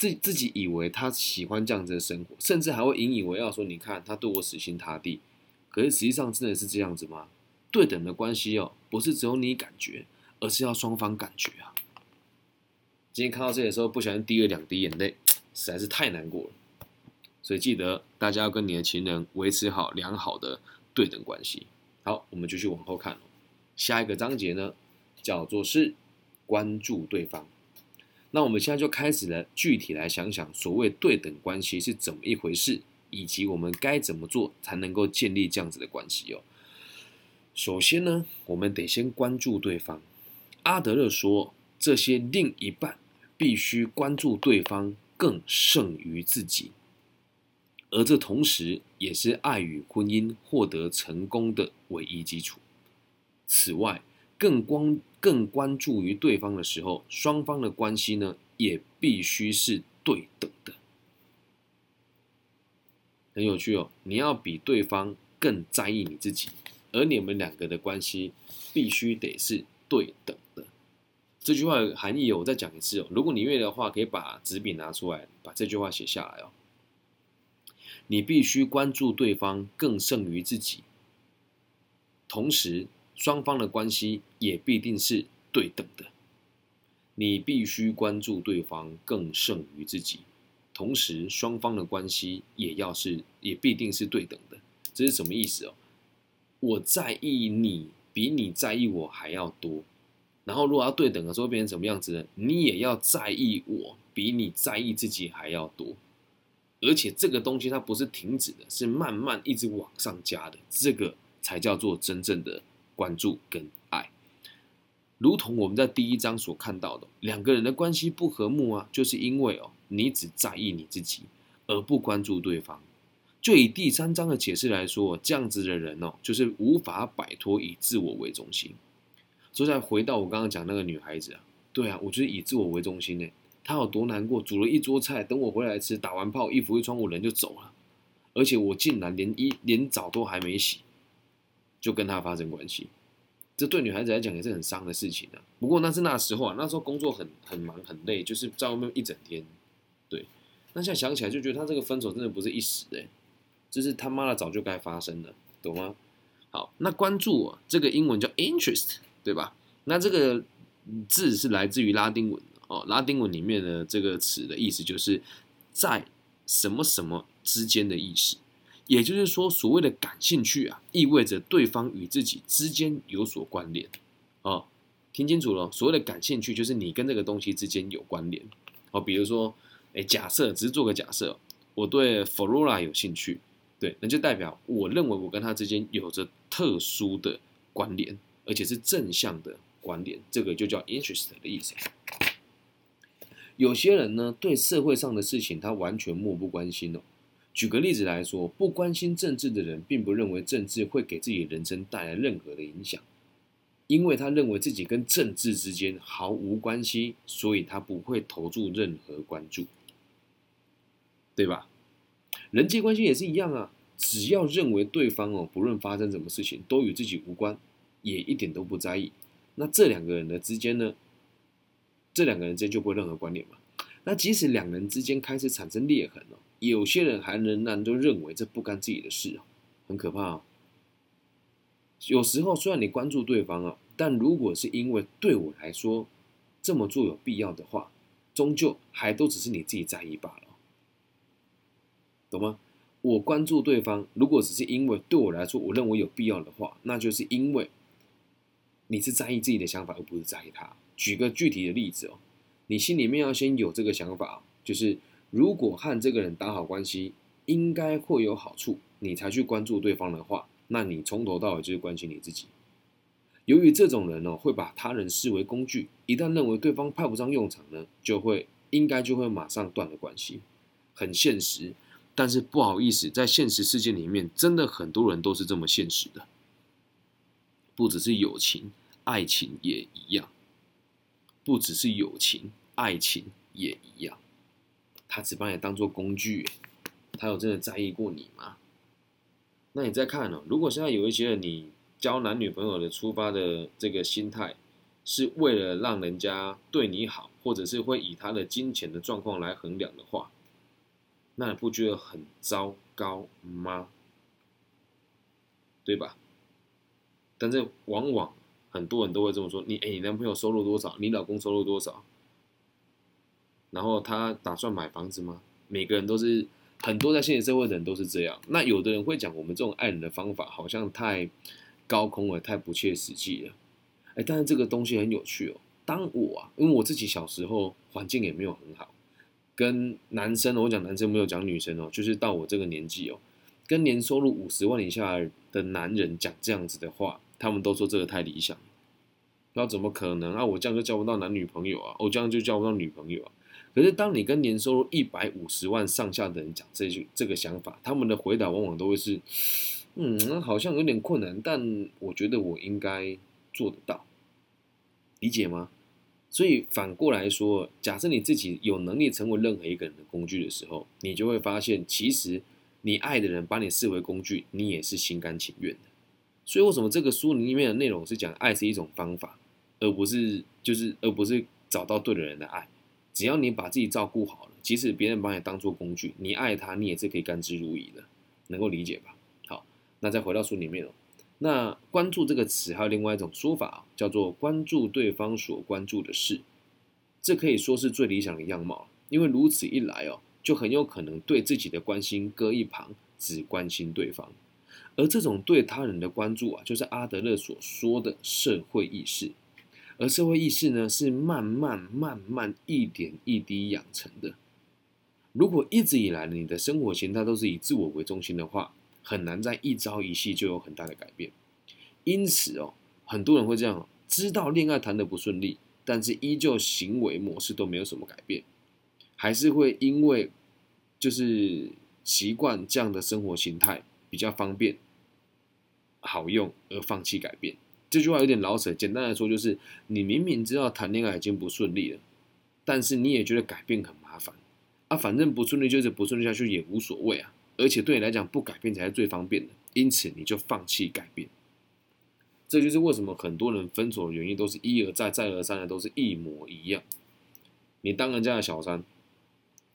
自自己以为他喜欢这样子的生活，甚至还会引以为傲说，你看他对我死心塌地。可是实际上真的是这样子吗？对等的关系哦，不是只有你感觉，而是要双方感觉啊。今天看到这里的时候，不小心滴了两滴眼泪，实在是太难过了。所以记得大家要跟你的情人维持好良好的对等关系。好，我们继续往后看下一个章节呢，叫做是关注对方。那我们现在就开始了，具体来想想所谓对等关系是怎么一回事，以及我们该怎么做才能够建立这样子的关系哦。首先呢，我们得先关注对方。阿德勒说。这些另一半必须关注对方更胜于自己。而这同时也是爱与婚姻获得成功的唯一基础。此外，更关更关注于对方的时候，双方的关系呢，也必须是对等的。很有趣哦，你要比对方更在意你自己，而你们两个的关系必须得是对等的。这句话含义我再讲一次哦，如果你愿意的话，可以把纸笔拿出来，把这句话写下来哦。你必须关注对方更胜于自己，同时。双方的关系也必定是对等的。你必须关注对方更胜于自己，同时双方的关系也要是也必定是对等的。这是什么意思哦？我在意你比你在意我还要多，然后如果要对等的时候变成什么样子呢？你也要在意我比你在意自己还要多，而且这个东西它不是停止的，是慢慢一直往上加的，这个才叫做真正的。关注跟爱，如同我们在第一章所看到的，两个人的关系不和睦啊，就是因为哦，你只在意你自己，而不关注对方。就以第三章的解释来说，这样子的人哦，就是无法摆脱以自我为中心。所以再回到我刚刚讲那个女孩子啊，对啊，我就是以自我为中心呢。她有多难过，煮了一桌菜，等我回来吃，打完炮，衣服一穿，我人就走了，而且我竟然连衣连澡都还没洗。就跟他发生关系，这对女孩子来讲也是很伤的事情啊。不过那是那时候啊，那时候工作很很忙很累，就是在外面一整天。对，那现在想起来就觉得他这个分手真的不是一时哎，这是他妈的早就该发生的，懂吗？好，那关注啊，这个英文叫 interest，对吧？那这个字是来自于拉丁文哦，拉丁文里面的这个词的意思就是在什么什么之间的意思。也就是说，所谓的感兴趣啊，意味着对方与自己之间有所关联。哦，听清楚了，所谓的感兴趣就是你跟这个东西之间有关联。哦，比如说，哎，假设只是做个假设，我对 Flora 有兴趣，对，那就代表我认为我跟他之间有着特殊的关联，而且是正向的关联，这个就叫 interest 的意思。有些人呢，对社会上的事情他完全漠不关心哦。举个例子来说，不关心政治的人，并不认为政治会给自己人生带来任何的影响，因为他认为自己跟政治之间毫无关系，所以他不会投注任何关注，对吧？人际关系也是一样啊，只要认为对方哦，不论发生什么事情都与自己无关，也一点都不在意，那这两个人的之间呢，这两个人之间就不会任何关联嘛。那即使两人之间开始产生裂痕哦。有些人还仍然都认为这不干自己的事很可怕啊。有时候虽然你关注对方啊，但如果是因为对我来说这么做有必要的话，终究还都只是你自己在意罢了，懂吗？我关注对方，如果只是因为对我来说我认为有必要的话，那就是因为你是在意自己的想法，而不是在意他。举个具体的例子哦，你心里面要先有这个想法，就是。如果和这个人打好关系，应该会有好处，你才去关注对方的话，那你从头到尾就是关心你自己。由于这种人呢，会把他人视为工具，一旦认为对方派不上用场呢，就会应该就会马上断了关系，很现实。但是不好意思，在现实世界里面，真的很多人都是这么现实的，不只是友情，爱情也一样，不只是友情，爱情也一样。他只把你当做工具，他有真的在意过你吗？那你再看哦？如果现在有一些，你交男女朋友的出发的这个心态，是为了让人家对你好，或者是会以他的金钱的状况来衡量的话，那你不觉得很糟糕吗？对吧？但是往往很多人都会这么说：你哎，你男朋友收入多少？你老公收入多少？然后他打算买房子吗？每个人都是很多在现实社会的人都是这样。那有的人会讲，我们这种爱人的方法好像太高空了，太不切实际了。哎，但是这个东西很有趣哦。当我啊，因为我自己小时候环境也没有很好，跟男生，我讲男生没有讲女生哦，就是到我这个年纪哦，跟年收入五十万以下的男人讲这样子的话，他们都说这个太理想。那怎么可能啊？我这样就交不到男女朋友啊？我这样就交不到女朋友啊？可是当你跟年收入一百五十万上下的人讲这句这个想法，他们的回答往往都会是，嗯，好像有点困难，但我觉得我应该做得到，理解吗？所以反过来说，假设你自己有能力成为任何一个人的工具的时候，你就会发现，其实你爱的人把你视为工具，你也是心甘情愿的。所以为什么这个书里面的内容是讲爱是一种方法，而不是就是而不是找到对的人的爱？只要你把自己照顾好了，即使别人把你当做工具，你爱他，你也是可以甘之如饴的，能够理解吧？好，那再回到书里面哦。那关注这个词还有另外一种说法，叫做关注对方所关注的事，这可以说是最理想的样貌，因为如此一来哦，就很有可能对自己的关心搁一旁，只关心对方，而这种对他人的关注啊，就是阿德勒所说的社会意识。而社会意识呢，是慢慢、慢慢、一点一滴养成的。如果一直以来你的生活形态都是以自我为中心的话，很难在一朝一夕就有很大的改变。因此哦，很多人会这样：知道恋爱谈得不顺利，但是依旧行为模式都没有什么改变，还是会因为就是习惯这样的生活形态比较方便、好用而放弃改变。这句话有点老舍，简单来说就是，你明明知道谈恋爱已经不顺利了，但是你也觉得改变很麻烦啊，反正不顺利就是不顺利下去也无所谓啊，而且对你来讲不改变才是最方便的，因此你就放弃改变。这就是为什么很多人分手的原因都是一而再再而三的都是一模一样。你当人家的小三，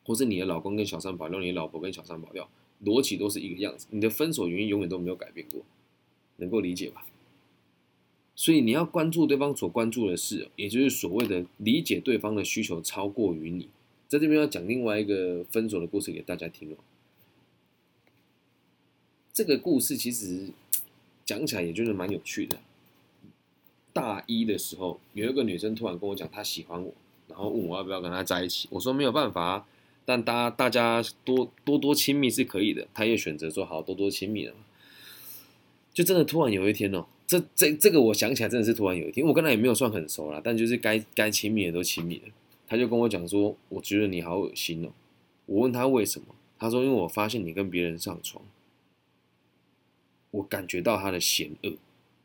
或是你的老公跟小三跑掉，你老婆跟小三跑掉，逻辑都是一个样子，你的分手原因永远都没有改变过，能够理解吧？所以你要关注对方所关注的事，也就是所谓的理解对方的需求超过于你。在这边要讲另外一个分手的故事给大家听哦。这个故事其实讲起来也就是蛮有趣的。大一的时候，有一个女生突然跟我讲她喜欢我，然后问我要不要跟她在一起。我说没有办法，但大大家多多多亲密是可以的。她也选择说好多多亲密了。就真的突然有一天哦。这这这个我想起来真的是突然有一天，我跟他也没有算很熟啦，但就是该该亲密的都亲密了。他就跟我讲说，我觉得你好恶心哦。我问他为什么，他说因为我发现你跟别人上床，我感觉到他的险恶，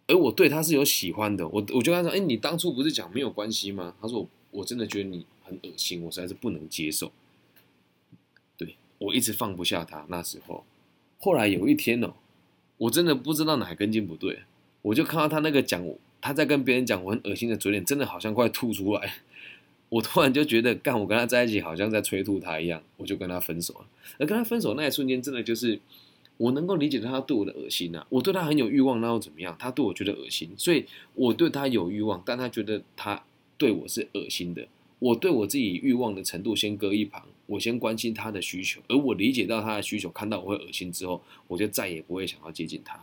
而我对他是有喜欢的。我我就跟他说，哎，你当初不是讲没有关系吗？他说我真的觉得你很恶心，我实在是不能接受。对我一直放不下他那时候，后来有一天哦，我真的不知道哪根筋不对。我就看到他那个讲，他在跟别人讲我很恶心的嘴脸，真的好像快吐出来。我突然就觉得，干我跟他在一起好像在催吐他一样，我就跟他分手了。而跟他分手那一瞬间，真的就是我能够理解他对我的恶心啊。我对他很有欲望，那又怎么样？他对我觉得恶心，所以我对他有欲望，但他觉得他对我是恶心的。我对我自己欲望的程度先搁一旁，我先关心他的需求，而我理解到他的需求，看到我会恶心之后，我就再也不会想要接近他。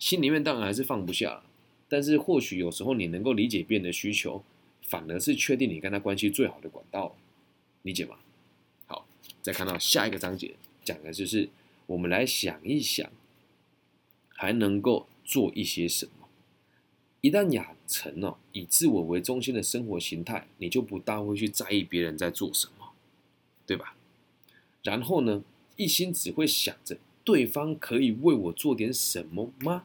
心里面当然还是放不下，但是或许有时候你能够理解别人的需求，反而是确定你跟他关系最好的管道，理解吗？好，再看到下一个章节，讲的就是我们来想一想，还能够做一些什么。一旦养成了以自我为中心的生活形态，你就不大会去在意别人在做什么，对吧？然后呢，一心只会想着对方可以为我做点什么吗？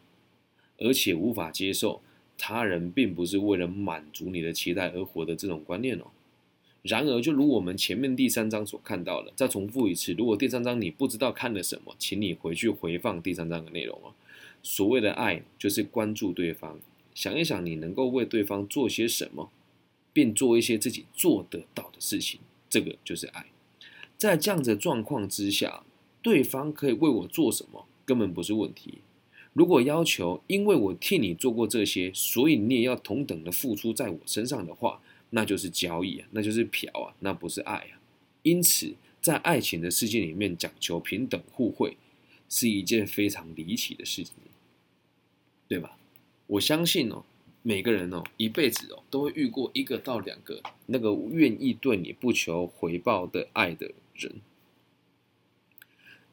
而且无法接受他人并不是为了满足你的期待而活的这种观念哦。然而，就如我们前面第三章所看到的，再重复一次，如果第三章你不知道看了什么，请你回去回放第三章的内容哦。所谓的爱，就是关注对方，想一想你能够为对方做些什么，并做一些自己做得到的事情，这个就是爱。在这样的状况之下，对方可以为我做什么，根本不是问题。如果要求，因为我替你做过这些，所以你也要同等的付出在我身上的话，那就是交易啊，那就是嫖啊，那不是爱啊。因此，在爱情的世界里面，讲求平等互惠，是一件非常离奇的事情，对吧？我相信哦，每个人哦，一辈子哦，都会遇过一个到两个那个愿意对你不求回报的爱的人。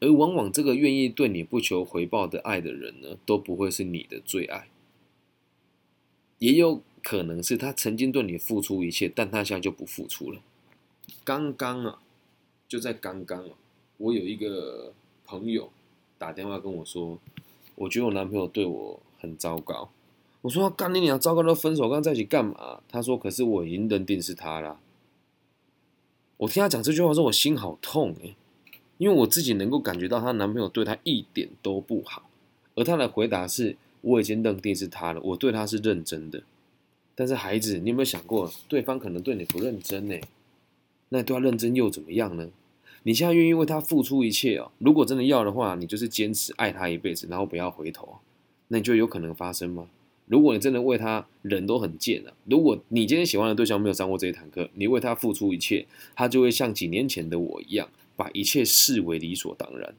而往往这个愿意对你不求回报的爱的人呢，都不会是你的最爱，也有可能是他曾经对你付出一切，但他现在就不付出了。刚刚啊，就在刚刚啊，我有一个朋友打电话跟我说，我觉得我男朋友对我很糟糕。我说干你娘，糟糕都分手，刚在一起干嘛？他说，可是我已经认定是他了。我听他讲这句话，说我心好痛哎，因为我自己能够感觉到她男朋友对她一点都不好，而她的回答是，我已经认定是他了，我对他是认真的。但是孩子，你有没有想过，对方可能对你不认真呢？那对他认真又怎么样呢？你现在愿意为他付出一切哦？如果真的要的话，你就是坚持爱他一辈子，然后不要回头，那你就有可能发生吗？如果你真的为他，人都很贱啊。如果你今天喜欢的对象没有上过这一堂课，你为他付出一切，他就会像几年前的我一样，把一切视为理所当然，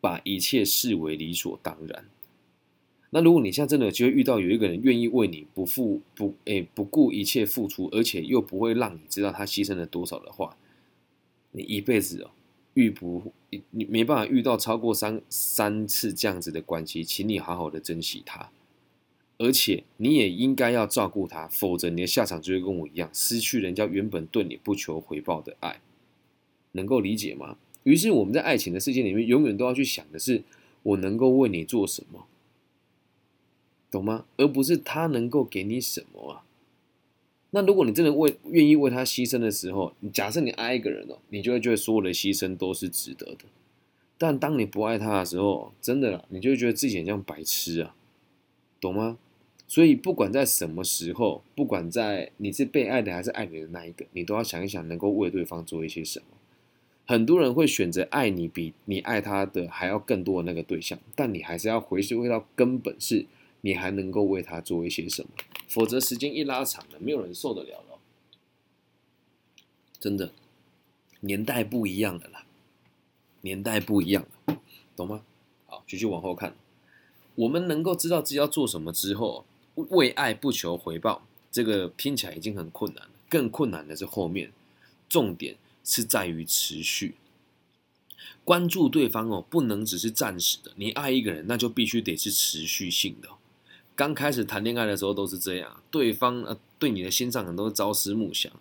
把一切视为理所当然。那如果你现在真的就会遇到有一个人愿意为你不付不诶不顾一切付出，而且又不会让你知道他牺牲了多少的话，你一辈子哦遇不你没办法遇到超过三三次这样子的关系，请你好好的珍惜他，而且你也应该要照顾他，否则你的下场就会跟我一样，失去人家原本对你不求回报的爱，能够理解吗？于是我们在爱情的世界里面，永远都要去想的是，我能够为你做什么。懂吗？而不是他能够给你什么啊？那如果你真的为愿意为他牺牲的时候，你假设你爱一个人哦，你就会觉得所有的牺牲都是值得的。但当你不爱他的时候，真的，你就会觉得自己很像白痴啊，懂吗？所以不管在什么时候，不管在你是被爱的还是爱你的那一个，你都要想一想，能够为对方做一些什么。很多人会选择爱你比你爱他的还要更多的那个对象，但你还是要回归到根本是。你还能够为他做一些什么？否则时间一拉长了，没有人受得了了。真的，年代不一样了啦，年代不一样了，懂吗？好，继续往后看。我们能够知道自己要做什么之后，为爱不求回报，这个拼起来已经很困难了。更困难的是后面，重点是在于持续关注对方哦，不能只是暂时的。你爱一个人，那就必须得是持续性的。刚开始谈恋爱的时候都是这样，对方呃对你的心上很多朝思暮想，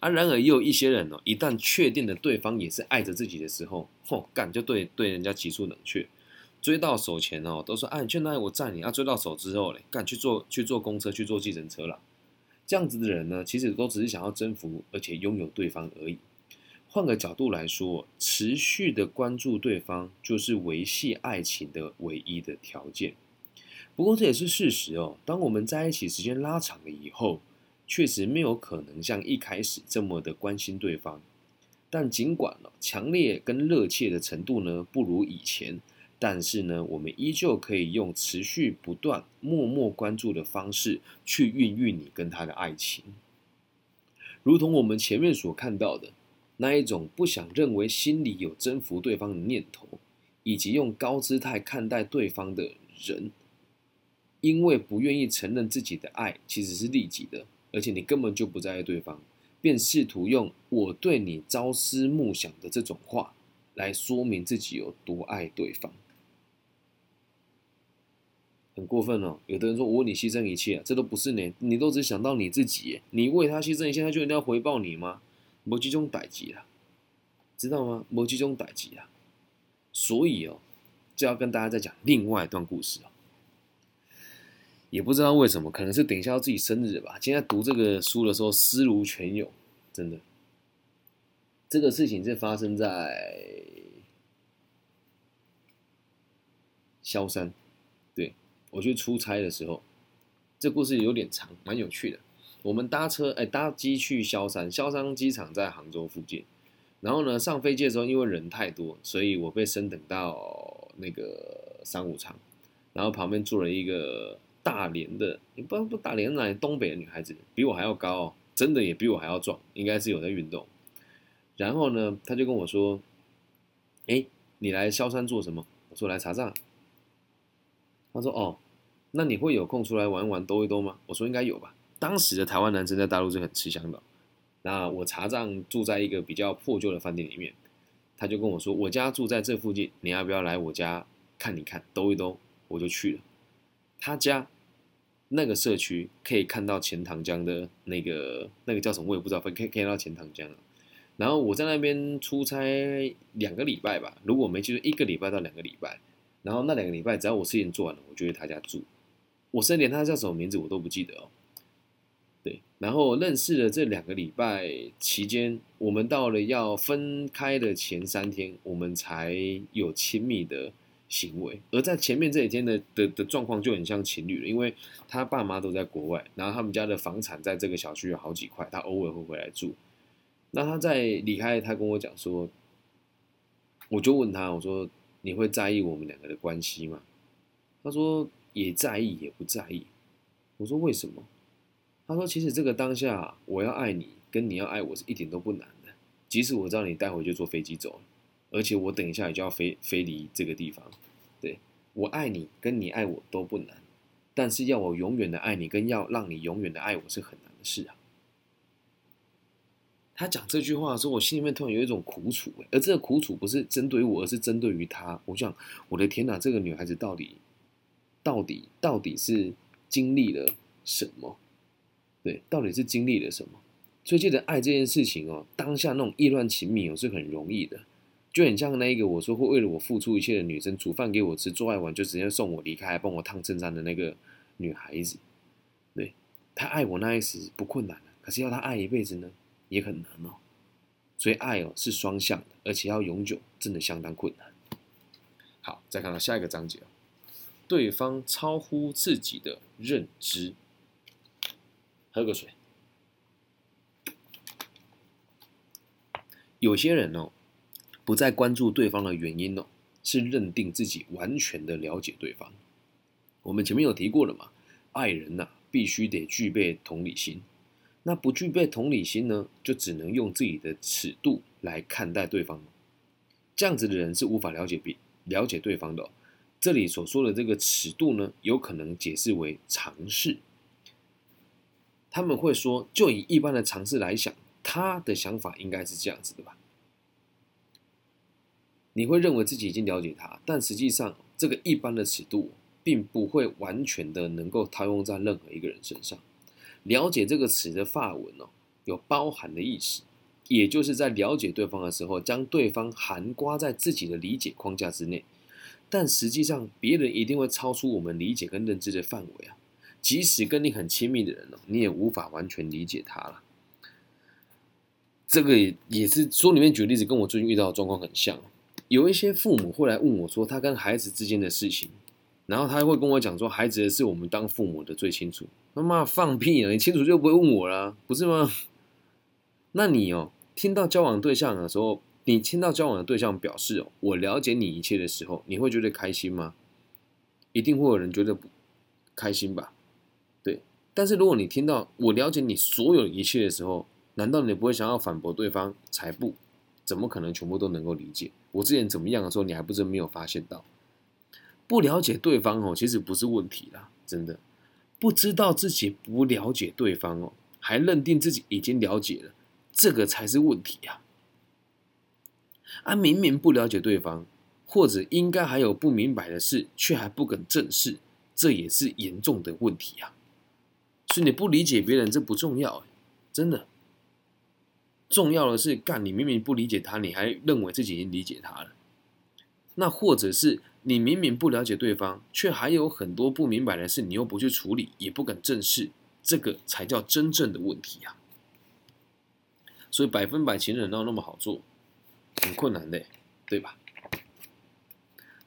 啊，然而也有一些人哦，一旦确定了对方也是爱着自己的时候，嚯干就对对人家急速冷却，追到手前哦都说哎你去哪里我载你啊，追到手之后嘞干去坐去坐公车去坐计程车了，这样子的人呢其实都只是想要征服而且拥有对方而已。换个角度来说，持续的关注对方就是维系爱情的唯一的条件。不过这也是事实哦。当我们在一起时间拉长了以后，确实没有可能像一开始这么的关心对方。但尽管呢，强烈跟热切的程度呢不如以前，但是呢，我们依旧可以用持续不断、默默关注的方式去孕育你跟他的爱情。如同我们前面所看到的那一种不想认为心里有征服对方的念头，以及用高姿态看待对方的人。因为不愿意承认自己的爱其实是利己的，而且你根本就不在意对方，便试图用“我对你朝思暮想”的这种话来说明自己有多爱对方，很过分哦。有的人说我为你牺牲一切，这都不是你，你都只想到你自己，你为他牺牲一切，他就一定要回报你吗？摩羯中歹极了，知道吗？摩羯中歹极了，所以哦，就要跟大家再讲另外一段故事哦。也不知道为什么，可能是等一下要自己生日吧。今天读这个书的时候，思如泉涌，真的。这个事情是发生在萧山，对我去出差的时候。这故事有点长，蛮有趣的。我们搭车，哎，搭机去萧山，萧山机场在杭州附近。然后呢，上飞机的时候，因为人太多，所以我被升等到那个商务舱，然后旁边坐了一个。大连的，你不不大连来东北的女孩子比我还要高，真的也比我还要壮，应该是有在运动。然后呢，他就跟我说：“哎，你来萧山做什么？”我说：“来查账。”他说：“哦，那你会有空出来玩一玩兜一兜吗？”我说：“应该有吧。”当时的台湾男生在大陆是很吃香的。那我查账住在一个比较破旧的饭店里面，他就跟我说：“我家住在这附近，你要不要来我家看一看，兜一兜？”我就去了。他家。那个社区可以看到钱塘江的那个那个叫什么我也不知道，可以可以看到钱塘江啊。然后我在那边出差两个礼拜吧，如果我没记错，一个礼拜到两个礼拜。然后那两个礼拜，只要我事情做完了，我就去他家住。我甚至连他叫什么名字我都不记得哦。然后认识了这两个礼拜期间，我们到了要分开的前三天，我们才有亲密的行为。而在前面这几天的的的状况就很像情侣了，因为他爸妈都在国外，然后他们家的房产在这个小区有好几块，他偶尔会回来住。那他在离开，他跟我讲说，我就问他，我说你会在意我们两个的关系吗？他说也在意，也不在意。我说为什么？他说其实这个当下，我要爱你，跟你要爱我是一点都不难的。即使我知道你待会就坐飞机走了，而且我等一下也就要飞飞离这个地方。对我爱你，跟你爱我都不难，但是要我永远的爱你，跟要让你永远的爱我是很难的事啊。他讲这句话的时候，我心里面突然有一种苦楚，而这个苦楚不是针对我，而是针对于他。我想，我的天哪，这个女孩子到底，到底，到底是经历了什么？对，到底是经历了什么？所以，记得爱这件事情哦，当下那种意乱情迷哦，是很容易的，就很像那一个我说会为了我付出一切的女生，煮饭给我吃，做爱完就直接送我离开，帮我烫衬衫的那个女孩子。对，她爱我那一时不困难可是要她爱一辈子呢？也很难哦，所以爱哦是双向的，而且要永久，真的相当困难。好，再看到下一个章节对方超乎自己的认知。喝个水。有些人哦，不再关注对方的原因哦，是认定自己完全的了解对方。我们前面有提过了嘛，爱人呐，必须得具备同理心。那不具备同理心呢，就只能用自己的尺度来看待对方。这样子的人是无法了解比了解对方的。这里所说的这个尺度呢，有可能解释为尝试。他们会说，就以一般的常识来想，他的想法应该是这样子的吧？你会认为自己已经了解他，但实际上，这个一般的尺度并不会完全的能够套用在任何一个人身上。了解这个词的发文哦，有包含的意思，也就是在了解对方的时候，将对方含刮在自己的理解框架之内。但实际上，别人一定会超出我们理解跟认知的范围啊。即使跟你很亲密的人哦，你也无法完全理解他了。这个也是书里面举例子，跟我最近遇到的状况很像。有一些父母会来问我说，他跟孩子之间的事情。然后他会跟我讲说，孩子的事我们当父母的最清楚。他妈放屁啊！你清楚就不会问我了，不是吗？那你哦，听到交往对象的时候，你听到交往的对象表示哦，我了解你一切的时候，你会觉得开心吗？一定会有人觉得不开心吧？但是如果你听到我了解你所有一切的时候，难道你不会想要反驳对方？才不，怎么可能全部都能够理解？我之前怎么样的时候，你还不是没有发现到？不了解对方哦，其实不是问题啦，真的不知道自己不了解对方哦，还认定自己已经了解了，这个才是问题呀！啊，明明不了解对方，或者应该还有不明白的事，却还不肯正视，这也是严重的问题呀！所以你不理解别人，这不重要，真的，重要的是干你明明不理解他，你还认为自己已经理解他了，那或者是。你明明不了解对方，却还有很多不明白的事，你又不去处理，也不敢正视，这个才叫真正的问题呀。所以百分百情人闹那么好做，很困难的，对吧？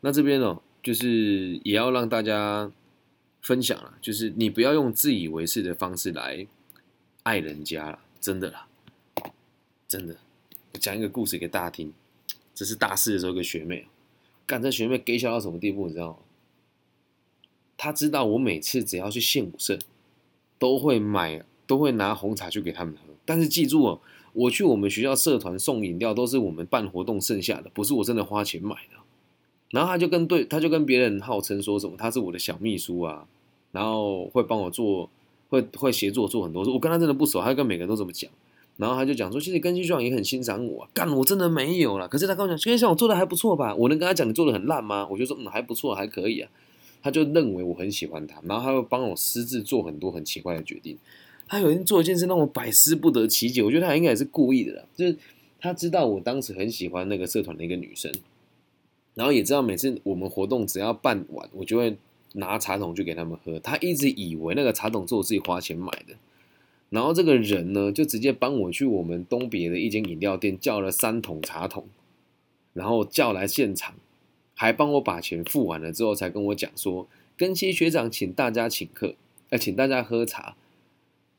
那这边呢，就是也要让大家分享了，就是你不要用自以为是的方式来爱人家了，真的啦，真的。我讲一个故事给大家听，这是大四的时候一个学妹。干这学妹给笑到什么地步，你知道吗？他知道我每次只要去献武社，都会买，都会拿红茶去给他们喝。但是记住哦，我去我们学校社团送饮料，都是我们办活动剩下的，不是我真的花钱买的。然后他就跟对，他就跟别人号称说什么他是我的小秘书啊，然后会帮我做，会会协助做很多事。我跟他真的不熟，他跟每个人都这么讲。然后他就讲说，其实根基上也很欣赏我，干我真的没有了。可是他跟我讲，根基上我做的还不错吧？我能跟他讲你做的很烂吗？我就说嗯还不错，还可以啊。他就认为我很喜欢他，然后他会帮我私自做很多很奇怪的决定。他有一天做一件事让我百思不得其解，我觉得他应该也是故意的啦，就是他知道我当时很喜欢那个社团的一个女生，然后也知道每次我们活动只要办完，我就会拿茶桶去给他们喝。他一直以为那个茶桶是我自己花钱买的。然后这个人呢，就直接帮我去我们东别的一间饮料店叫了三桶茶桶，然后叫来现场，还帮我把钱付完了之后，才跟我讲说，根西学长请大家请客，呃，请大家喝茶。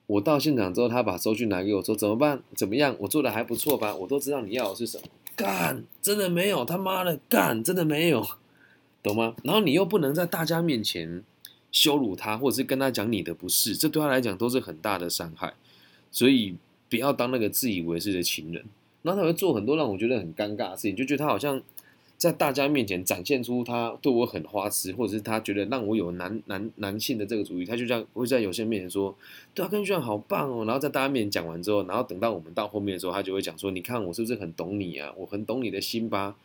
我到现场之后，他把收据拿给我，说怎么办？怎么样？我做的还不错吧？我都知道你要的是什么。干，真的没有，他妈的干，真的没有，懂吗？然后你又不能在大家面前。羞辱他，或者是跟他讲你的不是，这对他来讲都是很大的伤害，所以不要当那个自以为是的情人。然后他会做很多让我觉得很尴尬的事情，就觉得他好像在大家面前展现出他对我很花痴，或者是他觉得让我有男男男性的这个主意，他就这样会在有些人面前说，对啊，跟学长好棒哦。然后在大家面前讲完之后，然后等到我们到后面的时候，他就会讲说，你看我是不是很懂你啊？我很懂你的心吧？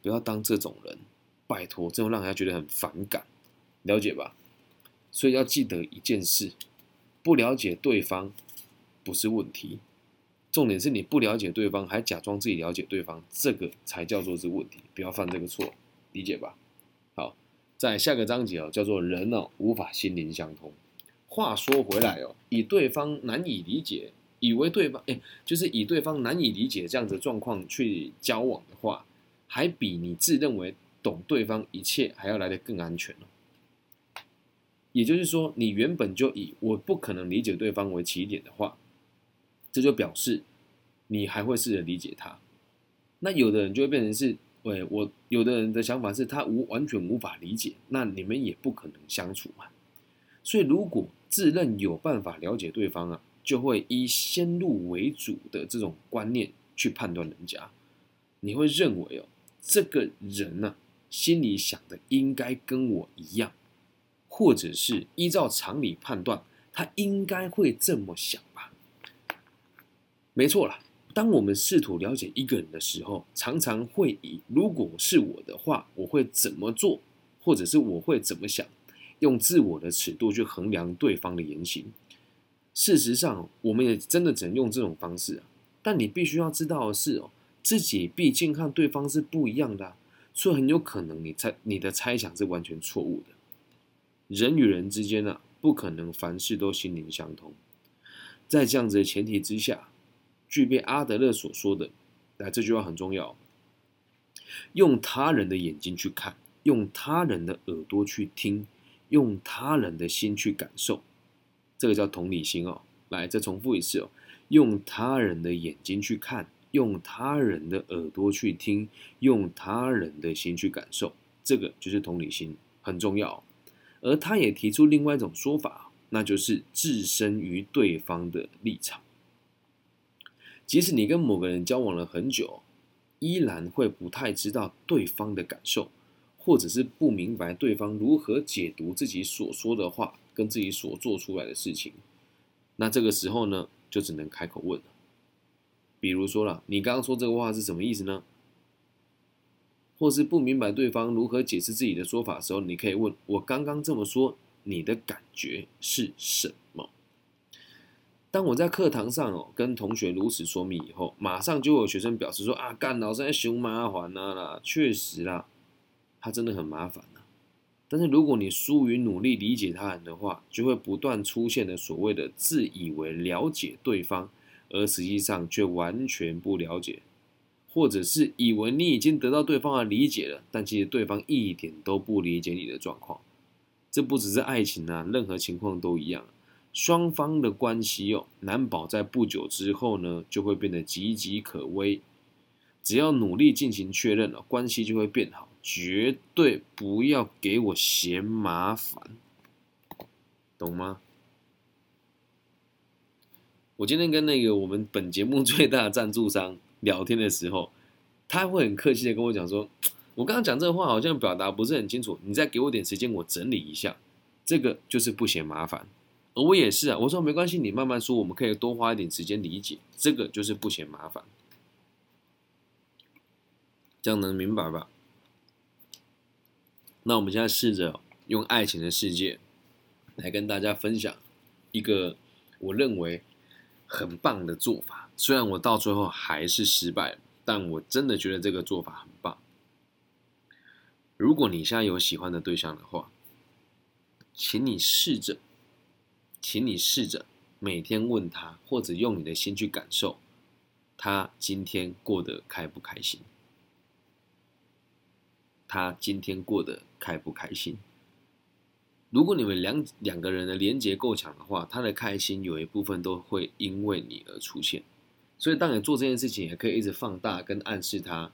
不要当这种人，拜托，这种让人家觉得很反感，了解吧？所以要记得一件事：不了解对方不是问题，重点是你不了解对方还假装自己了解对方，这个才叫做是问题。不要犯这个错，理解吧？好，在下个章节哦，叫做人哦无法心灵相通。话说回来哦，以对方难以理解，以为对方哎，就是以对方难以理解这样子状况去交往的话，还比你自认为懂对方一切还要来得更安全哦。也就是说，你原本就以我不可能理解对方为起点的话，这就表示你还会试着理解他。那有的人就会变成是，喂，我有的人的想法是他无完全无法理解，那你们也不可能相处嘛。所以，如果自认有办法了解对方啊，就会以先入为主的这种观念去判断人家，你会认为哦，这个人呢，心里想的应该跟我一样。或者是依照常理判断，他应该会这么想？没错啦。当我们试图了解一个人的时候，常常会以“如果是我的话，我会怎么做”或者是“我会怎么想”，用自我的尺度去衡量对方的言行。事实上，我们也真的只能用这种方式啊。但你必须要知道的是哦，自己毕竟和对方是不一样的，所以很有可能你猜你的猜想是完全错误的。人与人之间呢，不可能凡事都心灵相通。在这样子的前提之下，具备阿德勒所说的，来这句话很重要：用他人的眼睛去看，用他人的耳朵去听，用他人的心去感受，这个叫同理心哦。来，再重复一次哦：用他人的眼睛去看，用他人的耳朵去听，用他人的心去感受，这个就是同理心，很重要。而他也提出另外一种说法，那就是置身于对方的立场。即使你跟某个人交往了很久，依然会不太知道对方的感受，或者是不明白对方如何解读自己所说的话跟自己所做出来的事情。那这个时候呢，就只能开口问了。比如说了，你刚刚说这个话是什么意思呢？或是不明白对方如何解释自己的说法的时候，你可以问我刚刚这么说，你的感觉是什么？当我在课堂上哦跟同学如此说明以后，马上就有学生表示说啊，干老师在熊麻烦啊啦，确实啦，他真的很麻烦啊。但是如果你疏于努力理解他人的话，就会不断出现的所谓的自以为了解对方，而实际上却完全不了解。或者是以为你已经得到对方的理解了，但其实对方一点都不理解你的状况。这不只是爱情啊，任何情况都一样。双方的关系哦，难保在不久之后呢，就会变得岌岌可危。只要努力进行确认了，关系就会变好。绝对不要给我嫌麻烦，懂吗？我今天跟那个我们本节目最大的赞助商。聊天的时候，他会很客气的跟我讲说：“我刚刚讲这话好像表达不是很清楚，你再给我点时间，我整理一下。”这个就是不嫌麻烦，而我也是啊。我说没关系，你慢慢说，我们可以多花一点时间理解。这个就是不嫌麻烦，这样能明白吧？那我们现在试着用爱情的世界来跟大家分享一个我认为很棒的做法。虽然我到最后还是失败了，但我真的觉得这个做法很棒。如果你现在有喜欢的对象的话，请你试着，请你试着每天问他，或者用你的心去感受，他今天过得开不开心？他今天过得开不开心？如果你们两两个人的连接够强的话，他的开心有一部分都会因为你而出现。所以，当你做这件事情，也可以一直放大跟暗示他，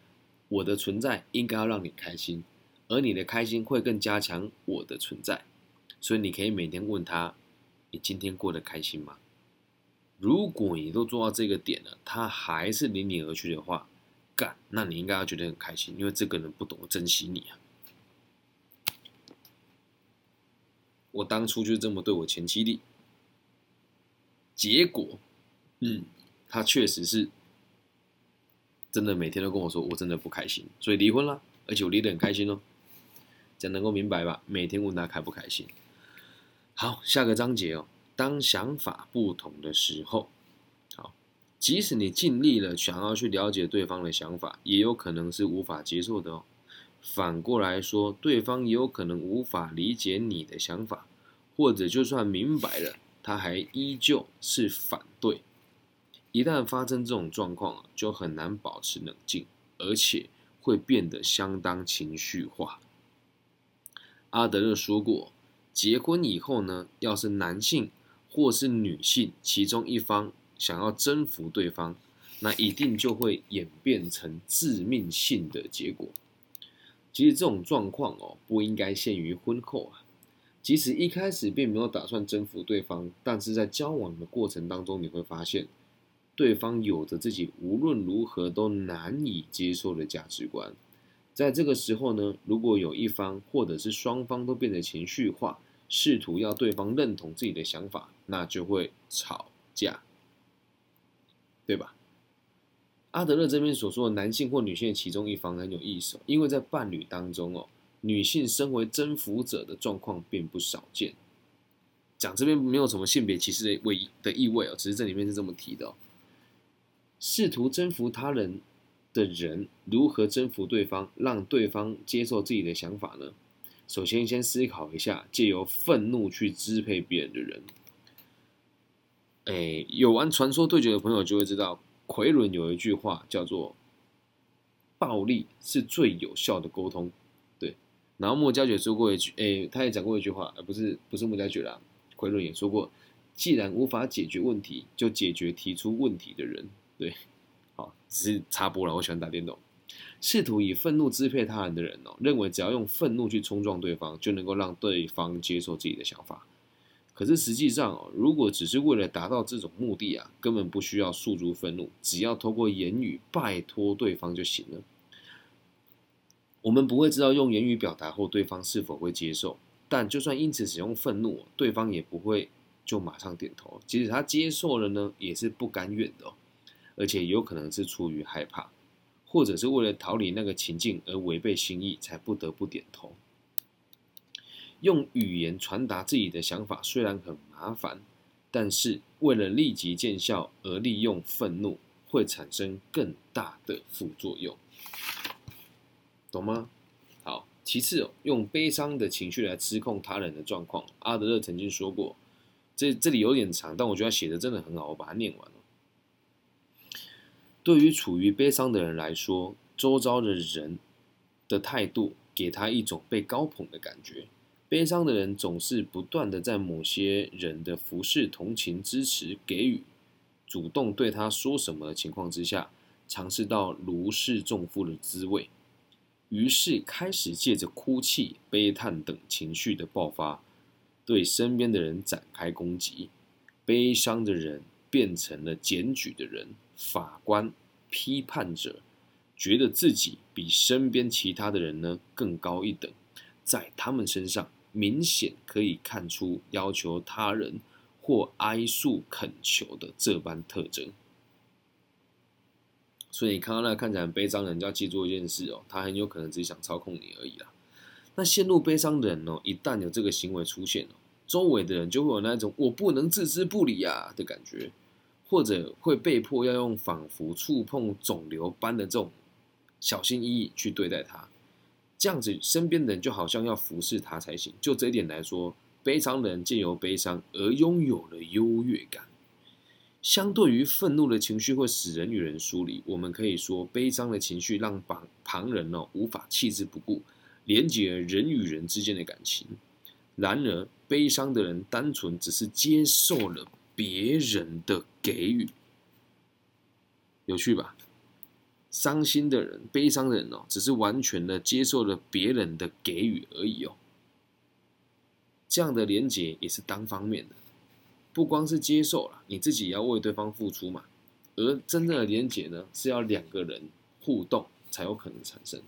我的存在应该要让你开心，而你的开心会更加强我的存在。所以，你可以每天问他，你今天过得开心吗？如果你都做到这个点了，他还是离你而去的话，干，那你应该要觉得很开心，因为这个人不懂得珍惜你啊。我当初就这么对我前妻的，结果，嗯，他确实是真的每天都跟我说，我真的不开心，所以离婚了，而且我离得很开心哦。这样能够明白吧？每天问他开不开心。好，下个章节哦，当想法不同的时候。好即使你尽力了，想要去了解对方的想法，也有可能是无法接受的哦。反过来说，对方也有可能无法理解你的想法，或者就算明白了，他还依旧是反对。一旦发生这种状况啊，就很难保持冷静，而且会变得相当情绪化。阿德勒说过，结婚以后呢，要是男性或是女性其中一方。想要征服对方，那一定就会演变成致命性的结果。其实这种状况哦，不应该限于婚后啊。即使一开始并没有打算征服对方，但是在交往的过程当中，你会发现对方有着自己无论如何都难以接受的价值观。在这个时候呢，如果有一方或者是双方都变得情绪化，试图要对方认同自己的想法，那就会吵架。对吧？阿德勒这边所说的男性或女性的其中一方很有意思，因为在伴侣当中哦，女性身为征服者的状况并不少见。讲这边没有什么性别歧视的味的意味哦，只是这里面是这么提的哦。试图征服他人的人，如何征服对方，让对方接受自己的想法呢？首先，先思考一下，借由愤怒去支配别人的人。哎，有玩传说对决的朋友就会知道，奎伦有一句话叫做“暴力是最有效的沟通”。对，然后莫家爵说过一句，哎，他也讲过一句话，而不是不是莫家爵啦，奎伦也说过，既然无法解决问题，就解决提出问题的人。对，好，只是插播了。我喜欢打电动，试图以愤怒支配他人的人哦，认为只要用愤怒去冲撞对方，就能够让对方接受自己的想法。可是实际上哦，如果只是为了达到这种目的啊，根本不需要诉诸愤怒，只要透过言语拜托对方就行了。我们不会知道用言语表达后对方是否会接受，但就算因此使用愤怒，对方也不会就马上点头。即使他接受了呢，也是不甘愿的，而且有可能是出于害怕，或者是为了逃离那个情境而违背心意才不得不点头。用语言传达自己的想法虽然很麻烦，但是为了立即见效而利用愤怒，会产生更大的副作用，懂吗？好，其次，用悲伤的情绪来指控他人的状况，阿德勒曾经说过，这这里有点长，但我觉得写的真的很好，我把它念完。对于处于悲伤的人来说，周遭的人的态度给他一种被高捧的感觉。悲伤的人总是不断的在某些人的服侍、同情、支持、给予、主动对他说什么的情况之下，尝试到如释重负的滋味，于是开始借着哭泣、悲叹等情绪的爆发，对身边的人展开攻击。悲伤的人变成了检举的人、法官、批判者，觉得自己比身边其他的人呢更高一等，在他们身上。明显可以看出要求他人或哀诉恳求的这般特征，所以你看到那看起来很悲伤的人，就要记住一件事哦，他很有可能只是想操控你而已啦。那陷入悲伤的人哦，一旦有这个行为出现哦，周围的人就会有那种我不能置之不理啊的感觉，或者会被迫要用仿佛触碰肿瘤般的这种小心翼翼去对待他。这样子，身边的人就好像要服侍他才行。就这一点来说，悲伤的人借由悲伤而拥有了优越感。相对于愤怒的情绪会使人与人疏离，我们可以说，悲伤的情绪让旁旁人哦无法弃之不顾，连接人与人之间的感情。然而，悲伤的人单纯只是接受了别人的给予，有趣吧？伤心的人、悲伤的人哦，只是完全的接受了别人的给予而已哦。这样的连结也是单方面的。不光是接受了，你自己也要为对方付出嘛。而真正的连结呢，是要两个人互动才有可能产生。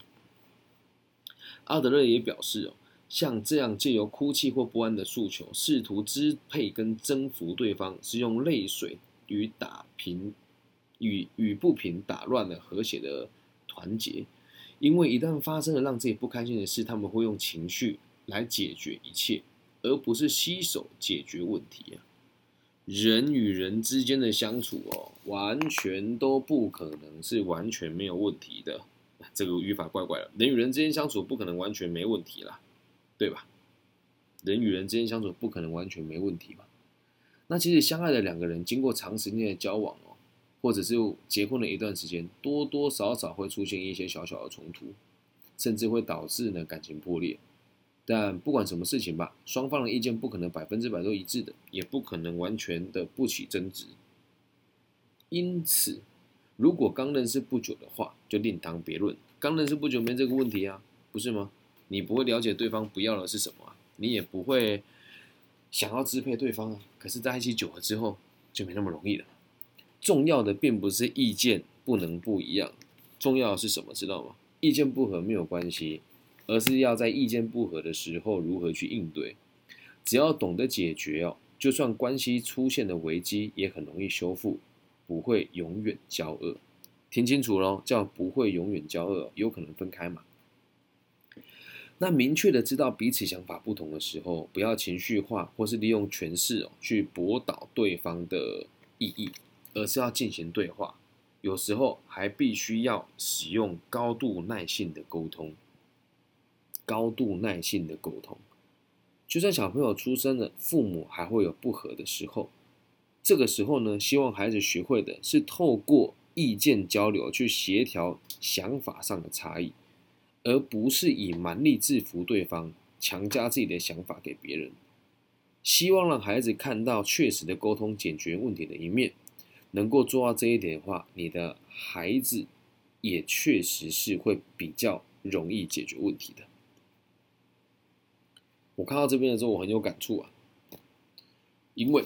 阿德勒也表示哦，像这样借由哭泣或不安的诉求，试图支配跟征服对方，是用泪水与打平与与不平打乱了和谐的团结。因为一旦发生了让自己不开心的事，他们会用情绪来解决一切，而不是携手解决问题啊。人与人之间的相处哦，完全都不可能是完全没有问题的。这个语法怪怪的。人与人之间相处不可能完全没问题啦，对吧？人与人之间相处不可能完全没问题吧？那其实相爱的两个人经过长时间的交往哦，或者是结婚了一段时间，多多少少会出现一些小小的冲突，甚至会导致呢感情破裂。但不管什么事情吧，双方的意见不可能百分之百都一致的，也不可能完全的不起争执。因此，如果刚认识不久的话，就另当别论。刚认识不久没这个问题啊，不是吗？你不会了解对方不要的是什么啊，你也不会想要支配对方啊。可是在一起久了之后，就没那么容易了。重要的并不是意见不能不一样，重要的是什么？知道吗？意见不合没有关系。而是要在意见不合的时候如何去应对，只要懂得解决哦，就算关系出现的危机也很容易修复，不会永远交恶。听清楚喽，叫不会永远交恶，有可能分开嘛？那明确的知道彼此想法不同的时候，不要情绪化或是利用权势哦去驳倒对方的意义，而是要进行对话。有时候还必须要使用高度耐性的沟通。高度耐性的沟通，就算小朋友出生了，父母还会有不和的时候。这个时候呢，希望孩子学会的是透过意见交流去协调想法上的差异，而不是以蛮力制服对方，强加自己的想法给别人。希望让孩子看到确实的沟通解决问题的一面，能够做到这一点的话，你的孩子也确实是会比较容易解决问题的。我看到这边的时候，我很有感触啊，因为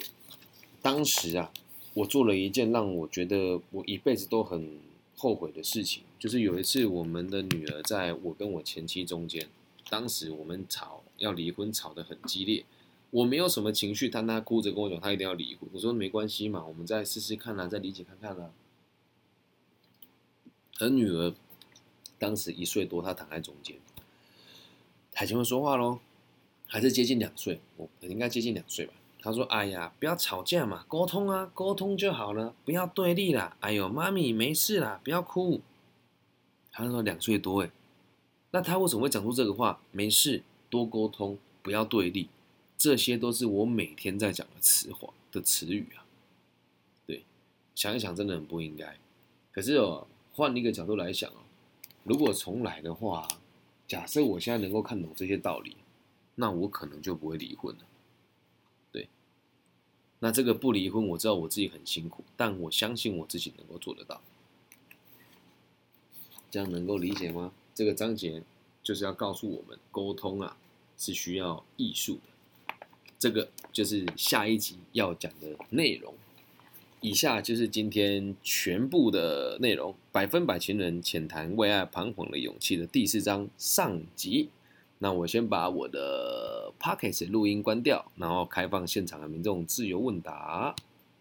当时啊，我做了一件让我觉得我一辈子都很后悔的事情，就是有一次我们的女儿在我跟我前妻中间，当时我们吵要离婚，吵得很激烈，我没有什么情绪，但她哭着跟我讲，她一定要离婚。我说没关系嘛，我们再试试看啊，再理解看看啊。而女儿当时一岁多，她躺在中间，她就会说话喽。还是接近两岁，我应该接近两岁吧。她说：“哎呀，不要吵架嘛，沟通啊，沟通就好了，不要对立啦。哎呦，妈咪没事啦，不要哭。”他说两岁多哎，那他为什么会讲出这个话？没事，多沟通，不要对立，这些都是我每天在讲的词话的词语啊。对，想一想真的很不应该。可是哦，换一个角度来想哦，如果重来的话，假设我现在能够看懂这些道理。那我可能就不会离婚了，对。那这个不离婚，我知道我自己很辛苦，但我相信我自己能够做得到。这样能够理解吗？这个章节就是要告诉我们，沟通啊是需要艺术的。这个就是下一集要讲的内容。以下就是今天全部的内容，《百分百情人浅谈为爱彷徨的勇气》的第四章上集。那我先把我的 p o c k e t 录音关掉，然后开放现场的民众自由问答。